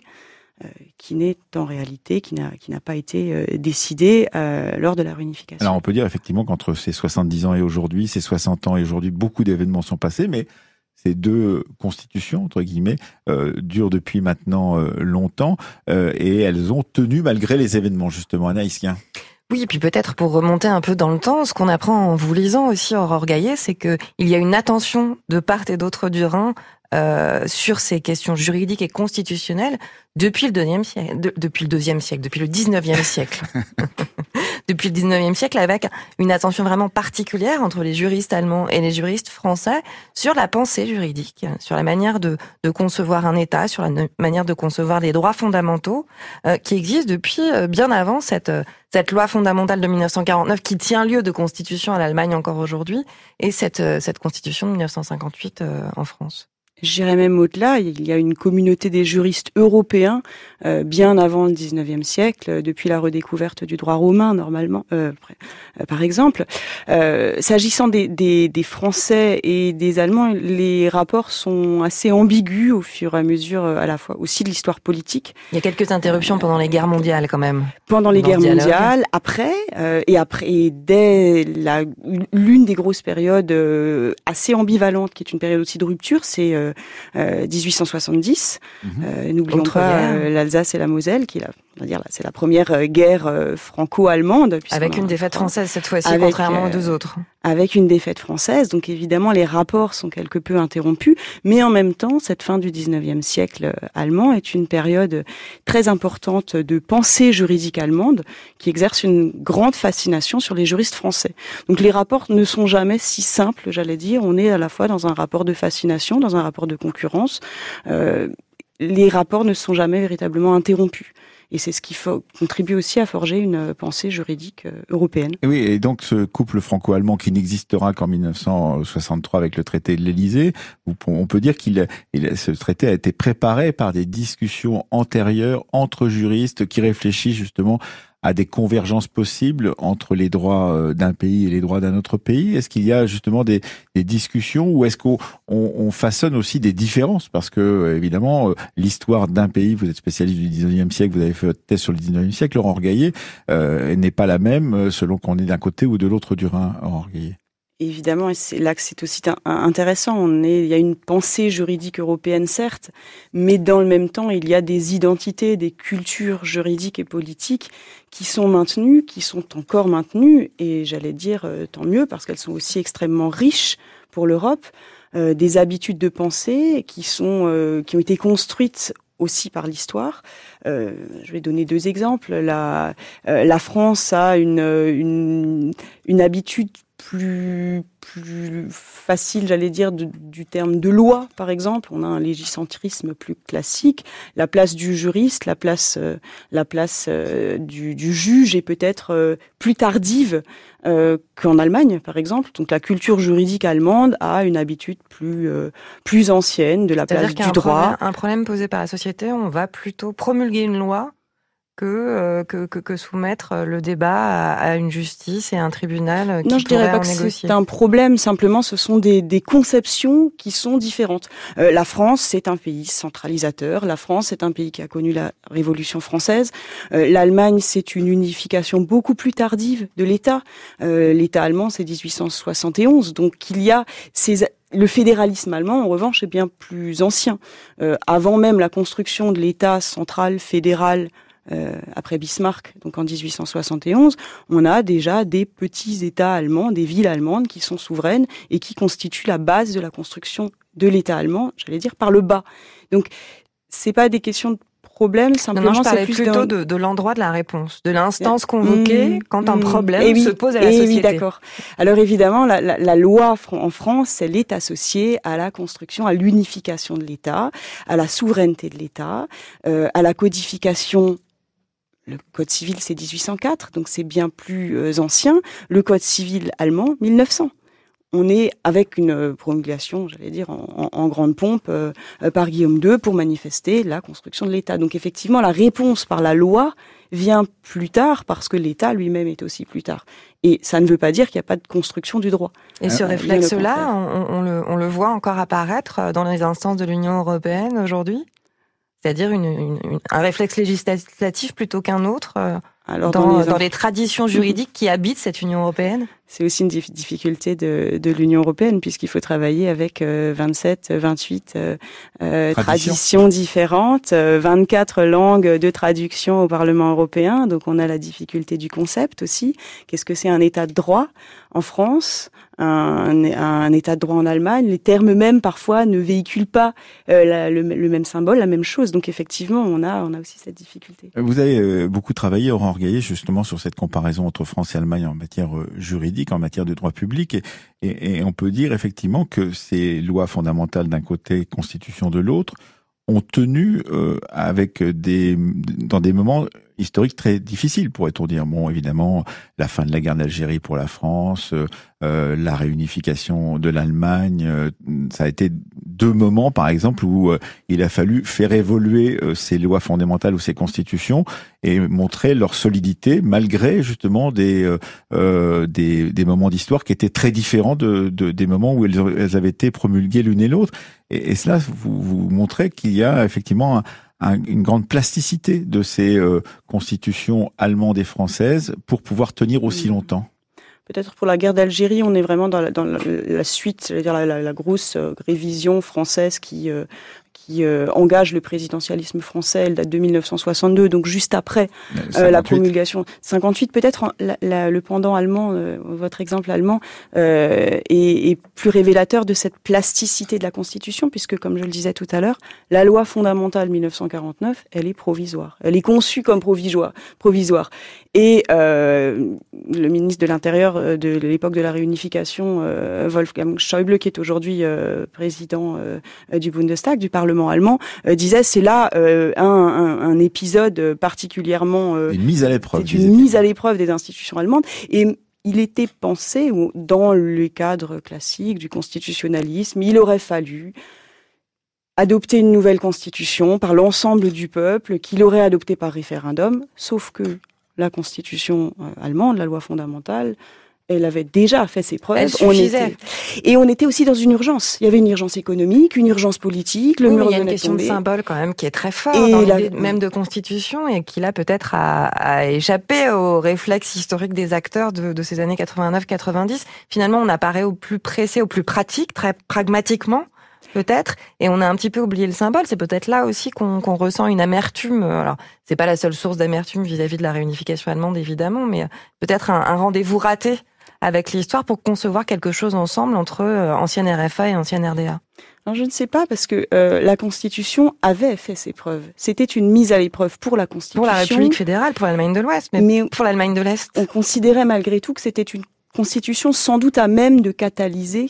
qui n'est en réalité, qui n'a, pas été décidé lors de la réunification. Alors on peut dire effectivement qu'entre ces 70 ans et aujourd'hui, ces 60 ans et aujourd'hui, beaucoup d'événements sont passés, mais ces deux constitutions, entre guillemets, euh, durent depuis maintenant euh, longtemps euh, et elles ont tenu malgré les événements, justement, anaïsien. Oui, et puis peut-être pour remonter un peu dans le temps, ce qu'on apprend en vous lisant aussi, Aurore Gaillet, c'est qu'il y a une attention de part et d'autre du Rhin euh, sur ces questions juridiques et constitutionnelles depuis le deuxième siècle, depuis le deuxième siècle, depuis le 19e siècle. [LAUGHS] depuis le 19e siècle avec une attention vraiment particulière entre les juristes allemands et les juristes français sur la pensée juridique, sur la manière de, concevoir un État, sur la manière de concevoir les droits fondamentaux euh, qui existent depuis euh, bien avant cette, cette loi fondamentale de 1949 qui tient lieu de constitution à l'Allemagne encore aujourd'hui et cette constitution de 1958 en France. J'irais même au-delà, il y a une communauté des juristes européens euh, bien avant le 19e siècle, euh, depuis la redécouverte du droit romain normalement, euh, euh par exemple. S'agissant des, des, des, Français et des Allemands, les rapports sont assez ambigus au fur et à mesure, à la fois aussi de l'histoire politique. Il y a quelques interruptions pendant les guerres mondiales quand même. Pendant les guerres mondiales, après et après et dès l'une des grosses périodes assez ambivalentes, qui est une période aussi de rupture, c'est 1870. Euh, mhm. euh, n'oublions pas euh, l'Alsace et la Moselle, qui on va dire c'est la première guerre franco-allemande. Avec une défaite française cette fois-ci, contrairement aux deux autres. Avec une défaite française, donc évidemment les rapports sont quelque peu interrompus, mais en même temps, cette fin du 19e siècle allemand est une période très importante de pensée juridique allemande qui exerce une grande fascination sur les juristes français. Donc les rapports ne sont jamais si simples, j'allais dire. On est à la fois dans un rapport de fascination, dans un rapport de concurrence, euh, les rapports ne sont jamais véritablement interrompus. Et c'est ce qui contribue aussi à forger une pensée juridique euh, européenne. oui, et donc ce couple franco-allemand qui n'existera qu'en 1963 avec le traité de l'Élysée, on peut dire qu'il ce traité a été préparé par des discussions antérieures entre juristes qui réfléchissent justement à des convergences possibles entre les droits euh, d'un pays et les droits d'un autre pays? Est-ce qu'il y a justement des, des discussions ou est-ce qu'on on, façonne aussi des différences? Parce que euh, évidemment, euh, l'histoire d'un pays, vous êtes spécialiste du 19e siècle, vous avez fait votre thèse sur le 19e siècle, Laurent Orgaillé, euh, n'est pas la même selon qu'on est d'un côté ou de l'autre du Rhin, Laurent évidemment, et c'est là que c'est aussi intéressant. On est, il y a une pensée juridique européenne, certes, mais dans le même temps, il y a des identités, des cultures juridiques et politiques qui sont maintenues, qui sont encore maintenues, et j'allais dire euh, tant mieux parce qu'elles sont aussi extrêmement riches pour l'Europe. Euh, des habitudes de pensée qui sont euh, qui ont été construites aussi par l'histoire. Euh, je vais donner deux exemples. La, la France a une, une, une habitude plus plus facile, j'allais dire, du terme de loi, par exemple. On a un légicentrisme plus classique. La place du juriste, la place, euh, la place euh, du, du, juge est peut-être euh, plus tardive qu'en Allemagne, par exemple. Donc la culture juridique allemande a une habitude plus plus ancienne de la place du droit. un problème posé par la société, on va plutôt promulguer une loi euh, que, que, que, soumettre le débat à, une justice et un tribunal qui Non, je dirais pas que c'est un problème. Simplement, ce sont des, des conceptions qui sont différentes. Euh, la France, c'est un pays centralisateur. La France, c'est un pays qui a connu la Révolution française. Euh, L'Allemagne, c'est une unification beaucoup plus tardive de l'État. L'État allemand, c'est 1871. Donc, il y a ces le fédéralisme allemand, en revanche, est bien plus ancien. avant même la construction de l'État central fédéral euh, après Bismarck, donc en 1871, on a déjà des petits États allemands, des villes allemandes qui sont souveraines et qui constituent la base de la construction de l'État allemand, j'allais dire par le bas. Donc c'est pas des questions de problème, simplement non, je plutôt de, l'endroit de la réponse, de l'instance convoquée mmh, quand un mmh. problème se pose à la société. Oui, d'accord. Alors évidemment, la, la, la, loi en France, elle est associée à la construction, à l'unification de l'État, à la souveraineté de l'État, euh, à la codification le Code civil, c'est 1804, donc c'est bien plus euh, ancien. Le Code civil allemand, 1900 on est avec une euh, promulgation, j'allais dire, en, grande pompe euh, par Guillaume II pour manifester la construction de l'État. Donc effectivement, la réponse par la loi vient plus tard parce que l'État lui-même est aussi plus tard. Et ça ne veut pas dire qu'il n'y a pas de construction du droit. Et ce réflexe-là, on, le, on le voit encore apparaître dans les instances de l'Union européenne aujourd'hui? C'est-à-dire une, une- une- un réflexe législatif plutôt qu'un autre euh, Alors, dans, les dans les traditions juridiques qui habitent cette Union européenne? C'est aussi une dif- difficulté de, de l'Union européenne puisqu'il faut travailler avec euh, 27, 28 euh, euh, Traditions. traditions différentes, euh, 24 langues de traduction au Parlement européen. Donc on a la difficulté du concept aussi. Qu'est-ce que c'est un État de droit en France un, un État de droit en Allemagne? Les termes même parfois ne véhiculent pas euh, la- le, le même symbole, la même chose. Donc effectivement, on a, on a aussi cette difficulté. Vous avez euh, beaucoup travaillé, Aurore Gaillet, justement sur cette comparaison entre France et Allemagne en matière euh, en matière de droit public, et on peut dire effectivement que ces lois fondamentales d'un côté, constitution de l'autre, ont tenu euh, avec des dans des moments historiques très difficiles, pourrait-on dire. Bon, évidemment, la fin de la guerre d'Algérie pour la France, euh, euh, la réunification de l'Allemagne, euh, ça a été deux moments, par exemple, où euh, il a fallu faire évoluer ces lois fondamentales ou ces constitutions et montrer leur solidité malgré justement des des, des moments d'histoire qui étaient très différents de, de- des moments où elles, elles avaient été promulguées l'une et l'autre. Et, et cela vous, vous montrez qu'il y a effectivement un- un- une grande plasticité de ces euh, constitutions allemandes et françaises pour pouvoir tenir aussi Mhm. longtemps. Peut-être pour la guerre d'Algérie, on est vraiment dans la, dans la, la suite, c'est-à-dire la, la, la grosse euh, révision française qui, euh, qui euh, engage le présidentialisme français. Elle date de 1962, donc juste après Euh, la 58. promulgation. 58, peut-être la- le pendant allemand, euh, votre exemple allemand, est, est plus révélateur de cette plasticité de la Constitution, puisque, comme je le disais tout à l'heure, la loi fondamentale 1949, elle est provisoire. Elle est conçue comme provisoire. provisoire. Et euh, le ministre de l'Intérieur de l'époque de la réunification, euh, Wolfgang Schäuble, qui est aujourd'hui euh, président du Bundestag, du Parlement allemand, euh, disait c'est là euh, un, un, un épisode particulièrement euh, Une mise à l'épreuve. une mise à l'épreuve des institutions allemandes. Et il était pensé, dans le cadre classique du constitutionnalisme, il aurait fallu adopter une nouvelle constitution par l'ensemble du peuple, qu'il aurait adopté par référendum, sauf que la constitution allemande, la loi fondamentale, elle avait déjà fait ses preuves. Elle On suffisait. était- et on était aussi dans une urgence. Il y avait une urgence économique, une urgence politique, le Oui, mur il y a une question de symbole quand même qui est très fort Et dans la- même de constitution et qui là peut-être a, a échappé au réflexe historique des acteurs de, de ces années 89-90. Finalement, on apparaît au plus pressé, au plus pratique, très pragmatiquement peut-être, et on a un petit peu oublié le symbole. C'est peut-être là aussi qu'on ressent une amertume. Alors, c'est pas la seule source d'amertume vis-à-vis de la réunification allemande, évidemment, mais peut-être un, un rendez-vous raté avec l'histoire pour concevoir quelque chose ensemble entre euh, ancienne RFA et ancienne RDA. Alors, je ne sais pas parce que euh, la Constitution avait fait ses preuves. C'était une mise à l'épreuve pour la Constitution. Pour la République fédérale, pour l'Allemagne de l'Ouest, mais, Mais pour l'Allemagne de l'Est. on considérait malgré tout que c'était une Constitution sans doute à même de catalyser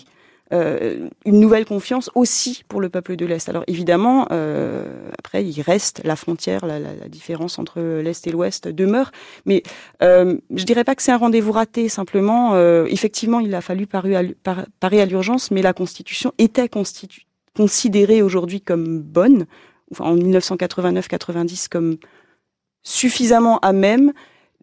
une nouvelle confiance aussi pour le peuple de l'Est. Alors évidemment, euh, après, il reste la frontière, la, la- la différence entre l'Est et l'Ouest demeure, mais euh, je dirais pas que c'est un rendez-vous raté. Simplement, euh, effectivement, il a fallu parer à, l'urgence, mais la Constitution était considérée aujourd'hui comme bonne, enfin, en 1989-90 comme suffisamment à même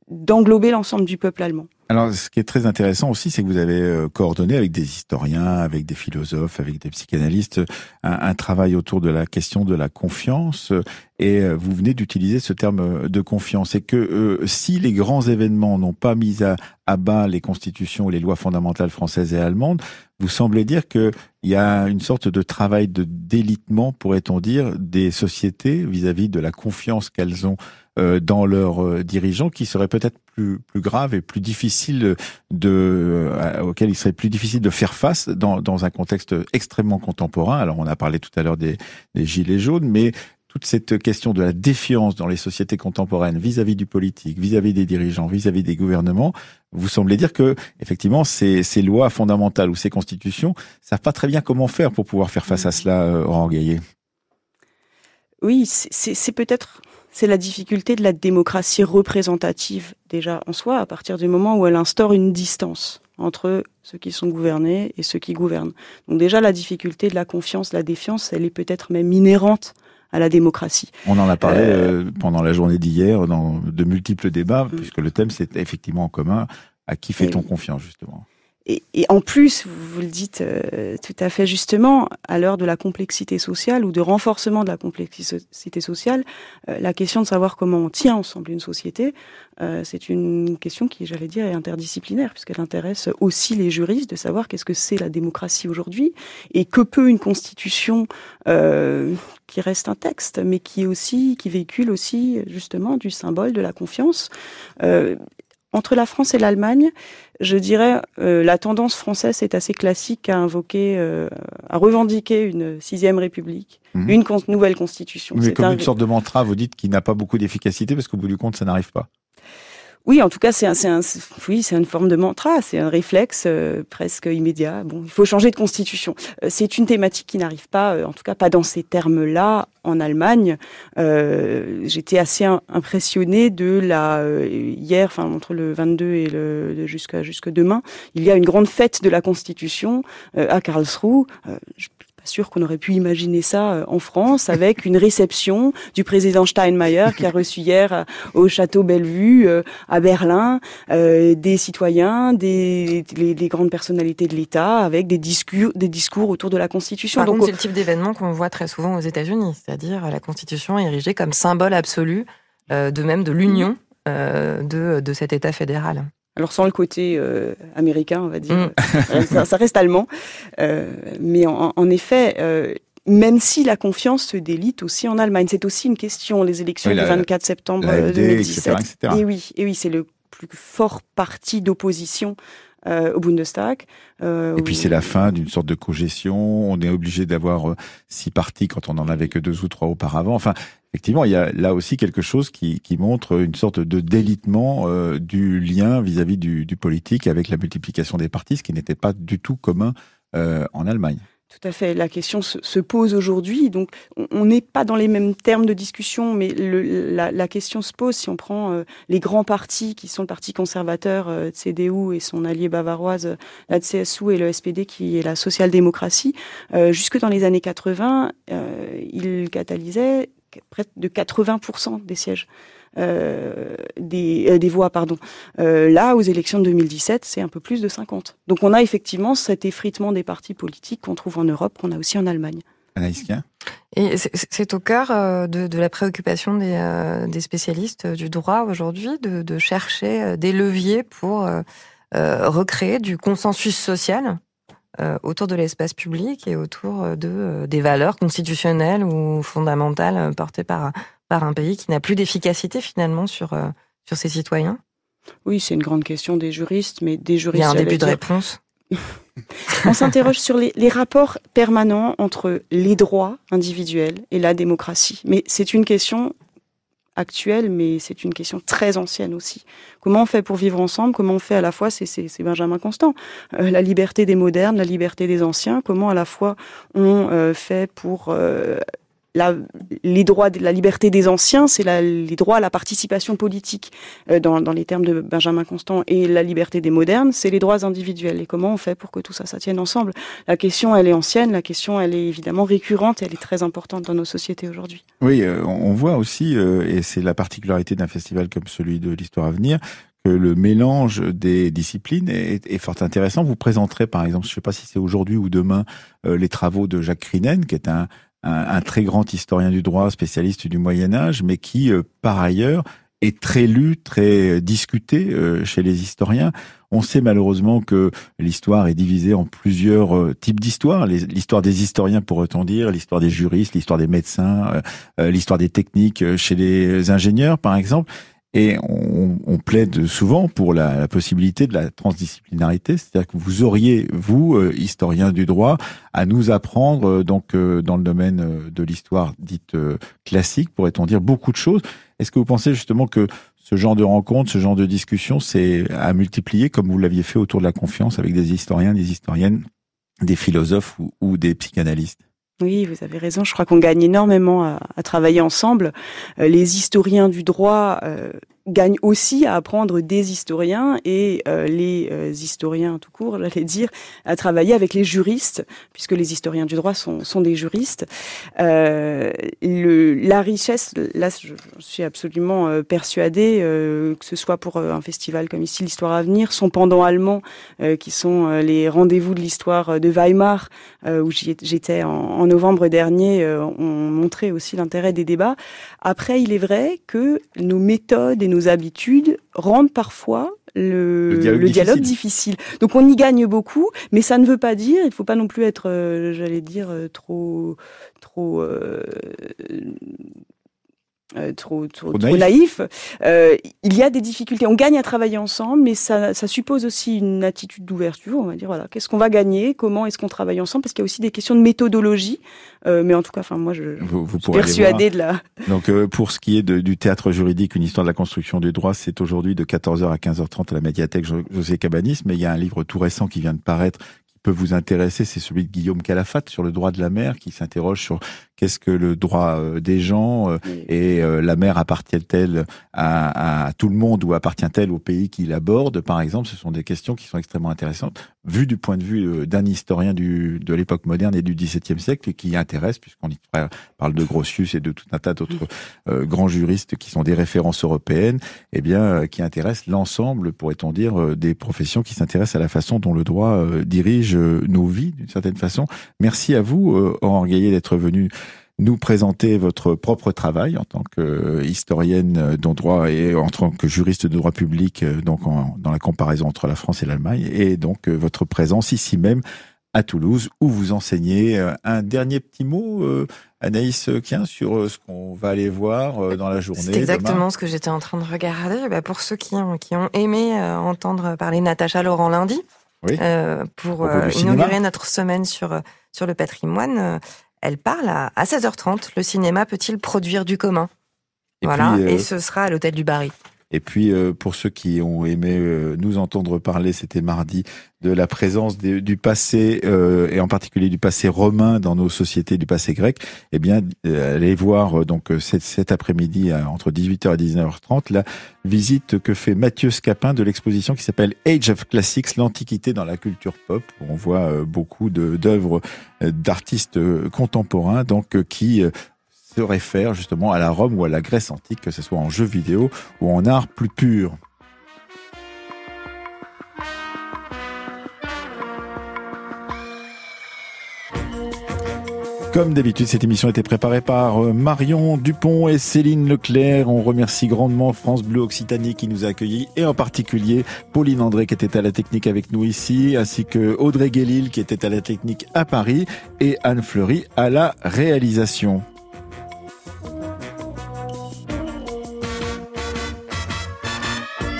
d'englober l'ensemble du peuple allemand. Alors, ce qui est très intéressant aussi, c'est que vous avez euh, coordonné avec des historiens, avec des philosophes, avec des psychanalystes, un, un travail autour de la question de la confiance. Et euh, vous venez d'utiliser ce terme euh, de confiance. Et que euh, si les grands événements n'ont pas mis à, à bas les constitutions ou les lois fondamentales françaises et allemandes, vous semblez dire qu'il y a une sorte de travail de délitement, pourrait-on dire, des sociétés vis-à-vis de la confiance qu'elles ont dans leurs euh, dirigeants, qui serait peut-être plus, plus grave et plus difficile de, euh, auquel il serait plus difficile de faire face dans, dans un contexte extrêmement contemporain. Alors, on a parlé tout à l'heure des, des gilets jaunes, mais toute cette question de la défiance dans les sociétés contemporaines vis-à-vis du politique, vis-à-vis des dirigeants, vis-à-vis des gouvernements, vous semblez dire que effectivement ces, ces lois fondamentales ou ces constitutions savent pas très bien comment faire pour pouvoir faire face à cela, euh, Laurent Gaillet. Oui, c'est peut-être c'est la difficulté de la démocratie représentative déjà en soi, à partir du moment où elle instaure une distance entre ceux qui sont gouvernés et ceux qui gouvernent. Donc déjà la difficulté de la confiance, la défiance, elle est peut-être même inhérente à la démocratie. On en a parlé Euh, euh, pendant la journée d'hier dans de multiples débats, Mm. puisque le thème c'est effectivement en commun à qui fait-on confiance justement? Et, et, en plus, vous, le dites euh, tout à fait justement, à l'heure de la complexité sociale ou de renforcement de la complexité sociale, euh, la question de savoir comment on tient ensemble une société, euh, c'est une question qui, j'allais dire, est interdisciplinaire, puisqu'elle intéresse aussi les juristes de savoir qu'est-ce que c'est la démocratie aujourd'hui et que peut une constitution qui reste un texte, mais qui est aussi, qui véhicule aussi justement du symbole de la confiance. Entre la France et l'Allemagne, je dirais euh, la tendance française est assez classique à invoquer, euh, à revendiquer une sixième république, mhm. une nouvelle constitution. C'est comme une sorte de mantra, vous dites qu'il n'a pas beaucoup d'efficacité parce qu'au bout du compte, ça n'arrive pas. Oui, en tout cas, c'est un, un, oui, c'est une forme de mantra, c'est un réflexe euh, presque immédiat. Bon, il faut changer de constitution. Euh, c'est une thématique qui n'arrive pas, euh, en tout cas pas dans ces termes-là, en Allemagne. J'étais assez impressionnée de la hier, enfin entre le 22 et le jusqu'à jusque demain, il y a une grande fête de la Constitution à Karlsruhe. Sûr qu'on aurait pu imaginer ça euh, en France avec une réception du président Steinmeier qui a reçu hier euh, au château Bellevue euh, à Berlin des citoyens, des les, grandes personnalités de l'État avec des discours des discours autour de la Constitution. Par c'est le type d'événement qu'on voit très souvent aux États-Unis, c'est-à-dire la Constitution érigée comme symbole absolu de même de l'union de, de cet État fédéral. Alors sans le côté euh, américain, on va dire, mm. [LAUGHS] euh, ça, reste allemand. Euh, mais en, effet, même si la confiance se délite aussi en Allemagne, c'est aussi une question. Les élections du 24 septembre 2017. Et oui, et oui, c'est le plus fort parti d'opposition au Bundestag. et puis c'est la fin d'une sorte de cogestion. On est obligé d'avoir six partis quand on n'en avait que deux ou trois auparavant. Enfin, effectivement, il y a là aussi quelque chose qui, montre une sorte de délitement euh, du lien vis-à-vis du, politique avec la multiplication des partis, ce qui n'était pas du tout commun euh, en Allemagne. Tout à fait. La question se, pose aujourd'hui. Donc, on n'est pas dans les mêmes termes de discussion, mais la, question se pose si on prend euh, les grands partis qui sont le parti conservateur, CDU et son allié bavaroise, la CSU et le SPD qui est la social-démocratie. jusque dans les années 80, il catalysait près de 80% des sièges. Euh, des, euh, des, voix, pardon. Euh, là, aux élections de 2017, c'est un peu plus de 50. Donc on a effectivement cet effritement des partis politiques qu'on trouve en Europe, qu'on a aussi en Allemagne. Et c'est au cœur de, de, la préoccupation des, des spécialistes du droit aujourd'hui de, de, chercher des leviers pour recréer du consensus social autour de l'espace public et autour euh, de euh, des valeurs constitutionnelles ou fondamentales portées par par un pays qui n'a plus d'efficacité finalement sur sur ses citoyens? Oui, c'est une grande question des juristes, mais des juristes. Il y a un début de réponse. [LAUGHS] On s'interroge sur les, les, rapports permanents entre les droits individuels et la démocratie. Mais c'est une question actuelle, mais c'est une question très ancienne aussi. Comment on fait pour vivre ensemble? Comment on fait à la fois, c'est Benjamin Constant, euh, la liberté des modernes, la liberté des anciens. Comment à la fois on euh, fait pour euh, la, les droits, de la liberté des anciens, c'est les droits à la participation politique euh, dans, les termes de Benjamin Constant, et la liberté des modernes, c'est les droits individuels. Et comment on fait pour que tout ça, ça tienne ensemble? La question, elle est ancienne, la question, elle est évidemment récurrente, elle est très importante dans nos sociétés aujourd'hui. Oui, euh, on voit aussi, euh, et c'est la particularité d'un festival comme celui de l'Histoire à venir, que le mélange des disciplines est, est, fort intéressant. Vous présenterez, par exemple, je ne sais pas si c'est aujourd'hui ou demain, les travaux de Jacques Crinen, qui est un, un, très grand historien du droit, spécialiste du Moyen Âge, mais qui, euh, par ailleurs, est très lu, très discuté euh, chez les historiens. On sait malheureusement que l'histoire est divisée en plusieurs euh, types d'histoires. L'histoire des historiens, pourrait-on dire, l'histoire des juristes, l'histoire des médecins, l'histoire des techniques chez les ingénieurs, par exemple. Et on, plaide souvent pour la, possibilité de la transdisciplinarité, c'est-à-dire que vous auriez, vous, euh, historien du droit, à nous apprendre, euh, donc euh, dans le domaine de l'histoire dite classique, pourrait-on dire, beaucoup de choses. Est-ce que vous pensez justement que ce genre de rencontre, ce genre de discussion, c'est à multiplier, comme vous l'aviez fait autour de la confiance avec des historiens, des historiennes, des philosophes ou des psychanalystes? Oui, vous avez raison. Je crois qu'on gagne énormément à, travailler ensemble. Euh, les historiens du droit euh, gagne aussi à apprendre des historiens et euh, les historiens tout court, [LAUGHS] j'allais dire, à travailler avec les juristes, puisque les historiens du droit sont, des juristes. La richesse, là, je, suis absolument persuadée, que ce soit pour un festival comme ici, l'Histoire à venir, son pendant allemand, qui sont les rendez-vous de l'histoire de Weimar, où j'étais en, novembre dernier, ont montré aussi l'intérêt des débats. Après, il est vrai que nos méthodes et nos habitudes rendent parfois le, dialogue, difficile. Donc on y gagne beaucoup, mais ça ne veut pas dire, il ne faut pas non plus être, euh, j'allais dire, euh, trop, trop euh, euh, trop, trop, naïf. Euh, il y a des difficultés. On gagne à travailler ensemble, mais ça, ça suppose aussi une attitude d'ouverture. On va dire voilà, qu'est-ce qu'on va gagner, comment est-ce qu'on travaille ensemble, parce qu'il y a aussi des questions de méthodologie. Euh, mais en tout cas, enfin moi, je, vous, vous suis persuadée de la. Donc pour ce qui est de, du théâtre juridique, une histoire de la construction du droit, c'est aujourd'hui de 14h à 15h30 à la médiathèque José Cabanis. Mais il y a un livre tout récent qui vient de paraître peut vous intéresser, c'est celui de Guillaume Calafat sur le droit de la mer, qui s'interroge sur qu'est-ce que le droit euh, des gens euh, et euh, la mer appartient-elle à, à, tout le monde ou appartient-elle au pays qui l'aborde? Par exemple ce sont des questions qui sont extrêmement intéressantes vues du point de vue d'un historien du, de l'époque moderne et du XVIIe siècle et qui intéresse puisqu'on y parle de Grotius et de tout un tas d'autres grands juristes qui sont des références européennes eh bien qui intéressent l'ensemble pourrait-on dire des professions qui s'intéressent à la façon dont le droit dirige nos vies d'une certaine façon. Merci à vous Gaillet d'être venu nous présenter votre propre travail en tant qu'historienne de droit et en tant que juriste de droit public, euh, donc dans la comparaison entre la France et l'Allemagne, et donc euh, votre présence ici même à Toulouse où vous enseignez. Euh, un dernier petit mot, Anaïs Quien, sur ce qu'on va aller voir dans la journée. C'est exactement ce que j'étais en train de regarder. Bah, pour ceux qui ont, qui ont aimé entendre parler Natacha Laurent lundi, pour inaugurer notre semaine sur, sur le patrimoine, elle parle à, 16h30. Le cinéma peut-il produire du commun? Et Voilà, et euh, ce sera à l'hôtel du Barry. Et puis, euh, pour ceux qui ont aimé euh, nous entendre parler, c'était mardi, de la présence du passé, et en particulier du passé romain dans nos sociétés, du passé grec, eh bien, allez voir donc cet, après-midi entre 18h et 19h30 la visite que fait Mathieu Scapin de l'exposition qui s'appelle Age of Classics, l'Antiquité dans la culture pop. Où on voit beaucoup d'œuvres d'artistes contemporains, donc qui se réfère justement à la Rome ou à la Grèce antique, que ce soit en jeu vidéo ou en art plus pur. Comme d'habitude, cette émission a été préparée par euh, Marion Dupont et Céline Leclerc. On remercie grandement France Bleu Occitanie qui nous a accueillis et en particulier Pauline André qui était à la technique avec nous ici, ainsi que Audrey Guélil qui était à la technique à Paris et Anne Fleury à la réalisation.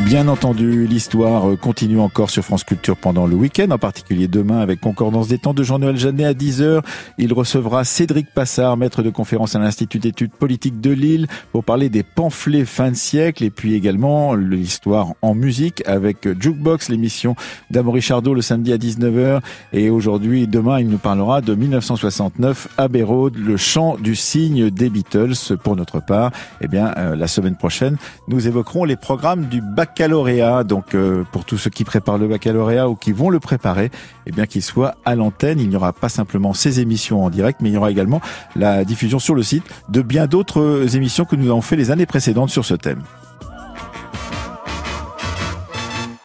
Bien entendu, l'histoire euh, continue encore sur France Culture pendant le week-end, en particulier demain avec Concordance des temps de Jean-Noël Jeannet à 10h. Il recevra Cédric Passard, maître de conférence à l'Institut d'études politiques de Lille, pour parler des pamphlets fin de siècle et puis également l'histoire en musique avec Jukebox, l'émission d'Amory Chardot le samedi à 19h. Et aujourd'hui, demain, il nous parlera de 1969, Abbey Road, le chant du cygne des Beatles. Pour notre part, eh bien, euh, la semaine prochaine, nous évoquerons les programmes du bac baccalauréat. Donc euh, pour tous ceux qui préparent le baccalauréat ou qui vont le préparer, eh bien qu'il soit à l'antenne. Il n'y aura pas simplement ces émissions en direct, mais il y aura également la diffusion sur le site de bien d'autres émissions que nous avons fait les années précédentes sur ce thème.